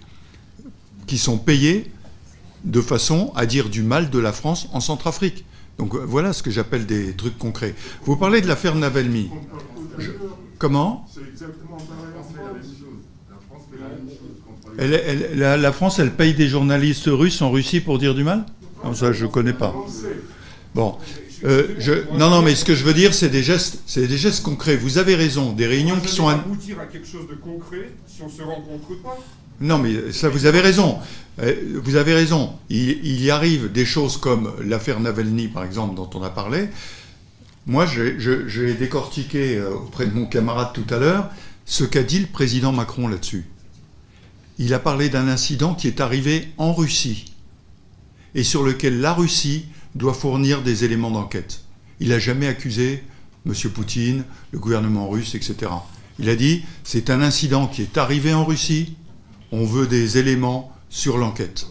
Speaker 2: qui sont payés de façon à dire du mal de la France en Centrafrique. Donc voilà ce que j'appelle des trucs concrets. Vous parlez de l'affaire Navalny. Comment?
Speaker 5: La France
Speaker 2: Elle- elle- la, la France, elle paye des journalistes russes en Russie pour dire du mal? Non, Ça, je connais pas. Bon. Euh, je, non, non, mais ce que je veux dire, c'est des gestes, c'est des gestes concrets. Vous avez raison. Des réunions
Speaker 5: On
Speaker 2: qui sont.
Speaker 5: aboutir à quelque chose de concret si on se rencontre pas.
Speaker 2: Non, mais ça, vous avez raison. Euh, Vous avez raison. Il, y arrive des choses comme l'affaire Navalny, par exemple, dont on a parlé. Moi, j'ai décortiqué euh, auprès de mon camarade tout à l'heure ce qu'a dit le président Macron là-dessus. Il a parlé d'un incident qui est arrivé en Russie et sur lequel la Russie doit fournir des éléments d'enquête. Il n'a jamais accusé M. Poutine, le gouvernement russe, etc. Il a dit c'est un incident qui est arrivé en Russie, on veut des éléments sur l'enquête.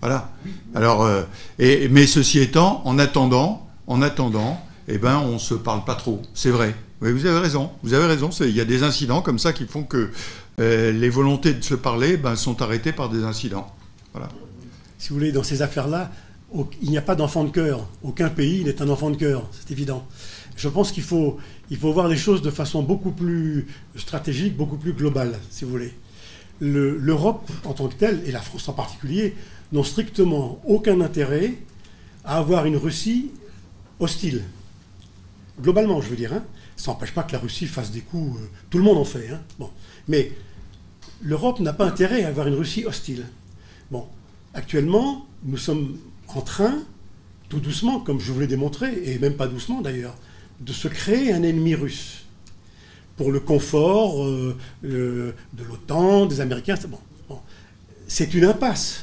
Speaker 2: Voilà. Alors, euh, mais ceci étant, en attendant, en attendant, eh ben, on se parle pas trop. C'est vrai. Oui, vous avez raison. Vous avez raison. Il y a des incidents comme ça qui font que euh, les volontés de se parler ben, sont arrêtées par des incidents. Voilà.
Speaker 1: Si vous voulez, dans ces affaires-là, il n'y a pas d'enfant de cœur. Aucun pays n'est un enfant de cœur, c'est évident. Je pense qu'il faut, il faut voir les choses de façon beaucoup plus stratégique, beaucoup plus globale, si vous voulez. Le- L'Europe en tant que telle, et la France en particulier, n'ont strictement aucun intérêt à avoir une Russie hostile. Globalement, je veux dire. Hein. Ça n'empêche pas que la Russie fasse des coups. euh, tout le monde en fait. Hein. Bon. Mais l'Europe n'a pas intérêt à avoir une Russie hostile. Bon. Actuellement, nous sommes en train, tout doucement, comme je vous l'ai démontré, et même pas doucement d'ailleurs, de se créer un ennemi russe. Pour le confort euh, euh, de l'OTAN, des Américains. Bon. C'est une impasse.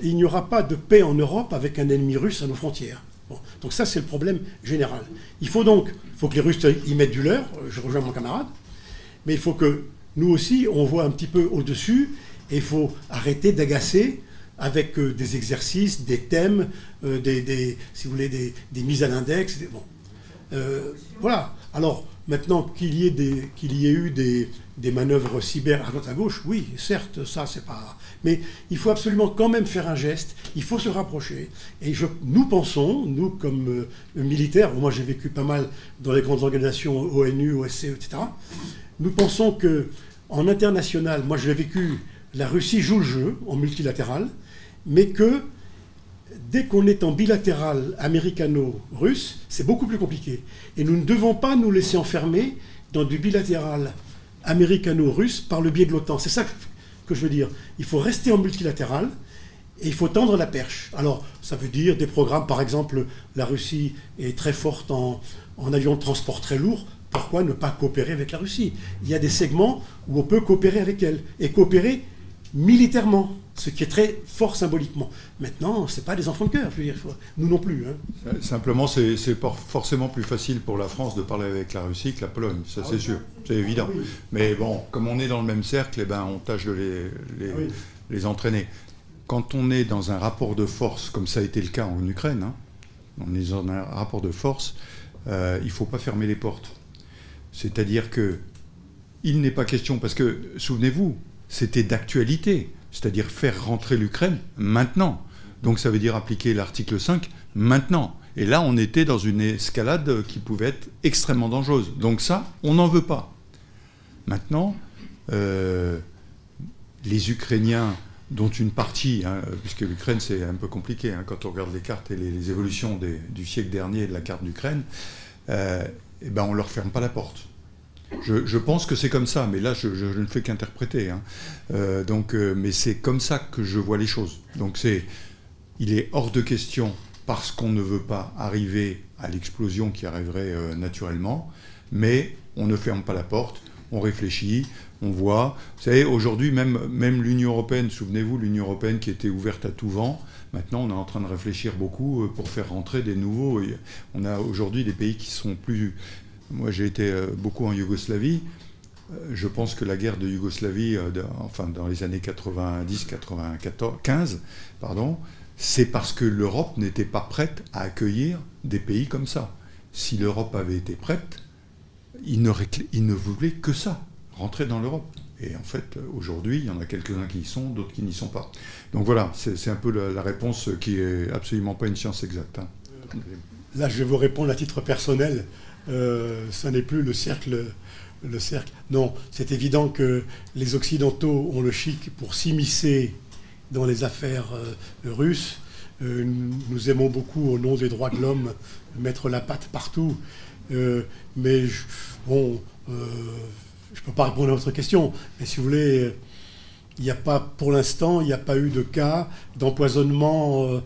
Speaker 1: Il n'y aura pas de paix en Europe avec un ennemi russe à nos frontières. Donc ça, c'est le problème général. Il faut donc il faut que les Russes y mettent du leur, je rejoins mon camarade, mais il faut que nous aussi, on voit un petit peu au-dessus, et il faut arrêter d'agacer avec euh, des exercices, des thèmes, des, si vous voulez, des, des mises à l'index. Bon. Voilà. Alors, maintenant qu'il y ait, eu des, manœuvres cyber à droite à gauche, oui, certes, ça, c'est pas. Mais il faut absolument quand même faire un geste, il faut se rapprocher. Et nous pensons, nous comme euh, militaires, moi j'ai vécu pas mal dans les grandes organisations ONU, OSCE, etc., nous pensons que en international, moi je l'ai vécu, la Russie joue le jeu en multilatéral, mais que dès qu'on est en bilatéral américano-russe, c'est beaucoup plus compliqué. Et nous ne devons pas nous laisser enfermer dans du bilatéral américano-russe par le biais de l'OTAN. C'est ça que, je veux dire. Il faut rester en multilatéral et il faut tendre la perche. Alors, ça veut dire des programmes, par exemple, la Russie est très forte en, en avions de transport très lourds. Pourquoi ne pas coopérer avec la Russie? Il y a des segments où on peut coopérer avec elle et coopérer militairement, ce qui est très fort symboliquement. Maintenant, ce n'est pas des enfants de cœur, je veux dire, faut- nous non plus. hein.
Speaker 2: Euh, Simplement, c'est forcément plus facile pour la France de parler avec la Russie que la Pologne, ça c'est sûr, c'est évident.
Speaker 1: Oui.
Speaker 2: Mais bon, comme on est dans le même cercle, eh ben, on tâche de les, les,
Speaker 1: Oui.
Speaker 2: les entraîner. Quand on est dans un rapport de force, comme ça a été le cas en Ukraine, hein, on est dans un rapport de force, euh, il ne faut pas fermer les portes. C'est-à-dire que il n'est pas question, parce que souvenez-vous, c'était d'actualité, c'est-à-dire faire rentrer l'Ukraine maintenant. Donc ça veut dire appliquer l'article 5 maintenant. Et là, on était dans une escalade qui pouvait être extrêmement dangereuse. Donc ça, on n'en veut pas. Maintenant, euh, les Ukrainiens, dont une partie, hein, puisque l'Ukraine c'est un peu compliqué hein, quand on regarde les cartes et les, évolutions du siècle dernier de la carte d'Ukraine, euh, eh ben on leur ferme pas la porte. Je, pense que c'est comme ça, mais là je, ne fais qu'interpréter. hein. Euh, donc, euh, mais c'est comme ça que je vois les choses. Donc c'est, il est hors de question parce qu'on ne veut pas arriver à l'explosion qui arriverait euh, naturellement, mais on ne ferme pas la porte, on réfléchit, on voit. Vous savez, aujourd'hui, même, même l'Union européenne, souvenez-vous, l'Union européenne qui était ouverte à tout vent, maintenant on est en train de réfléchir beaucoup pour faire rentrer des nouveaux. On a aujourd'hui des pays qui sont plus. Moi j'ai été euh, beaucoup en Yougoslavie. Euh, Je pense que la guerre de Yougoslavie, euh, enfin dans les années 90, 94, 15, pardon, c'est parce que l'Europe n'était pas prête à accueillir des pays comme ça. Si l'Europe avait été prête, il ne, voulait que ça, rentrer dans l'Europe. Et en fait, aujourd'hui, il y en a quelques-uns qui y sont, d'autres qui n'y sont pas. Donc voilà, c'est un peu la, la réponse qui est absolument pas une science exacte. hein.
Speaker 1: là, je vais vous répondre à titre personnel. Euh, ça n'est plus le cercle, le cercle. Non, c'est évident que les Occidentaux ont le chic pour s'immiscer dans les affaires euh, russes. Euh, nous aimons beaucoup, au nom des droits de l'homme, mettre la patte partout. mais bon, je ne peux pas répondre à votre question. Mais si vous voulez, il n'y a pas, pour l'instant, il n'y a pas eu de cas d'empoisonnement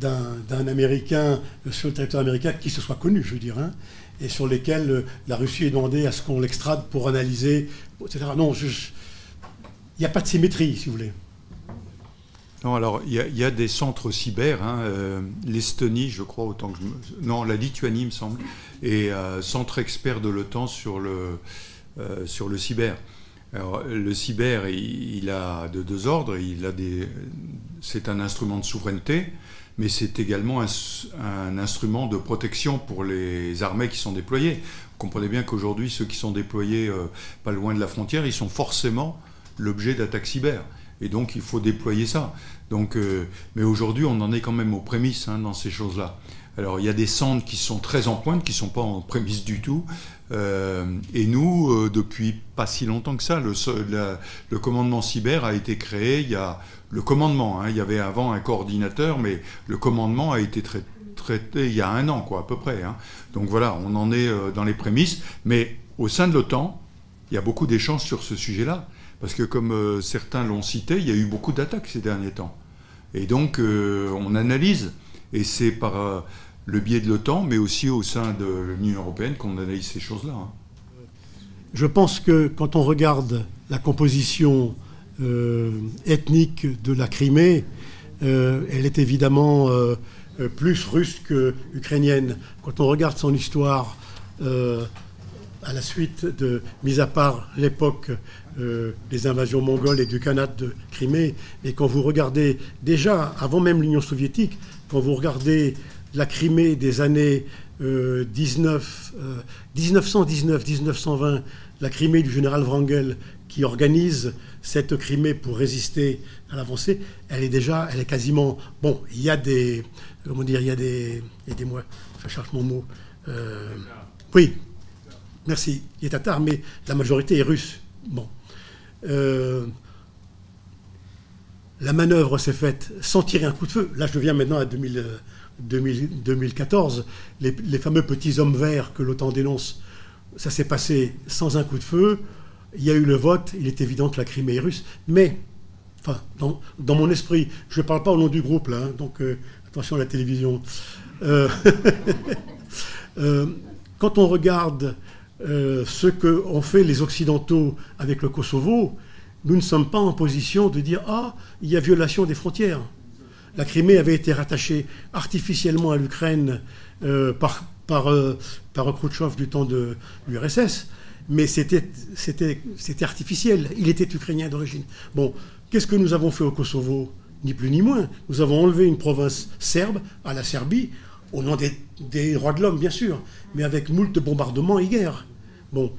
Speaker 1: d'un Américain sur le territoire américain qui se soit connu, je veux dire, hein, et sur lesquels euh, la Russie est demandé à ce qu'on l'extrade pour analyser, etc. Non, il n'y a pas de symétrie, si vous voulez.
Speaker 2: Non, alors il y, a des centres cyber, hein, euh, l'Estonie, je crois, autant que je Non, la Lituanie, me semble, et euh, centre expert de l'OTAN sur le, sur le cyber. Alors, le cyber, il, a de deux ordres. Il a des, c'est un instrument de souveraineté, mais c'est également un, instrument de protection pour les armées qui sont déployées. Vous comprenez bien qu'aujourd'hui, ceux qui sont déployés euh, pas loin de la frontière, ils sont forcément l'objet d'attaques cyber. Et donc, il faut déployer ça. Donc, euh, mais aujourd'hui, on en est quand même aux prémices hein, dans ces choses-là. Alors, il y a des centres qui sont très en pointe, qui ne sont pas en prémices du tout. Euh, et nous, depuis pas si longtemps que ça, le, le, commandement cyber a été créé il y a le commandement. Hein. il y avait avant un coordinateur, mais le commandement a été traité, il y a un an, quoi, à peu près. Hein. Donc voilà, on en est euh, dans les prémices. Mais au sein de l'OTAN, il y a beaucoup d'échanges sur ce sujet-là. Parce que comme euh, certains l'ont cité, il y a eu beaucoup d'attaques ces derniers temps. Et donc, euh, on analyse. Et c'est par le biais de l'OTAN, mais aussi au sein de l'Union européenne qu'on analyse ces choses-là. Hein.
Speaker 1: Je pense que quand on regarde la composition ethnique de la Crimée, euh, elle est évidemment euh, plus russe que ukrainienne. Quand on regarde son histoire à la suite de, mis à part l'époque des invasions mongoles et du Khanat de Crimée, et quand vous regardez déjà, avant même l'Union soviétique, quand vous regardez la Crimée des années 19, 1919-1920, la Crimée du général Wrangel qui organise cette Crimée pour résister à l'avancée, elle est déjà, elle est quasiment. Bon, il y a des. Comment dire Il y a des. Aidez-moi, je cherche mon mot. Euh, oui, merci. Il est tatar, mais la majorité est russe. Bon. Euh, la manœuvre s'est faite sans tirer un coup de feu. Là, je viens maintenant à 2014. Les, les, fameux petits hommes verts que l'OTAN dénonce, ça s'est passé sans un coup de feu il y a eu le vote, il est évident que la Crimée est russe, mais, enfin, dans, mon esprit, je ne parle pas au nom du groupe, hein, donc euh, attention à la télévision. Euh, <laughs> euh, quand on regarde ce qu'ont fait les Occidentaux avec le Kosovo, nous ne sommes pas en position de dire Ah, il y a violation des frontières. La Crimée avait été rattachée artificiellement à l'Ukraine par, par, par Khrouchtchev du temps de l'URSS mais c'était artificiel. Il était ukrainien d'origine. Bon, qu'est-ce que nous avons fait au Kosovo? Ni plus ni moins. Nous avons enlevé une province serbe à la Serbie, au nom des, droits de l'homme, bien sûr, mais avec moult bombardements et guerres. Bon,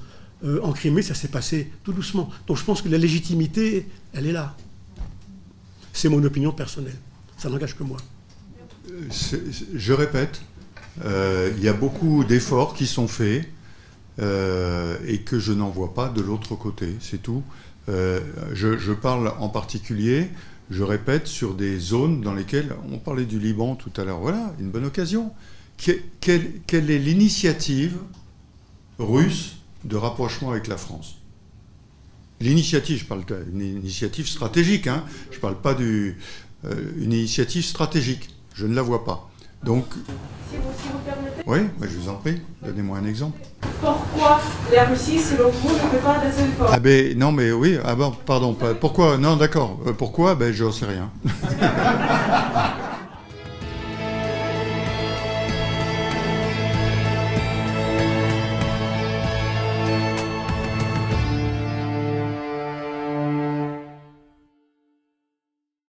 Speaker 1: euh, en Crimée, ça s'est passé tout doucement. Donc je pense que la légitimité, elle est là. C'est mon opinion personnelle. Ça n'engage que moi.
Speaker 2: Je répète, euh, il y a beaucoup d'efforts qui sont faits. Euh, et que je n'en vois pas de l'autre côté, c'est tout. Euh, je, parle en particulier, je répète, sur des zones dans lesquelles, on parlait du Liban tout à l'heure, voilà, une bonne occasion. quelle, est l'initiative russe de rapprochement avec la France? L'initiative, je parle d'une initiative stratégique, hein, je ne parle pas d'une euh, initiative stratégique, je ne la vois pas. Donc, si vous, si vous permettez Oui, je vous en prie, donnez-moi un exemple.
Speaker 6: Pourquoi la Russie, selon vous, ne fait pas des efforts?
Speaker 2: Ah ben non, mais oui, ah bon, pardon, pourquoi Non, d'accord. Euh, pourquoi? Ben je ne sais rien. <laughs>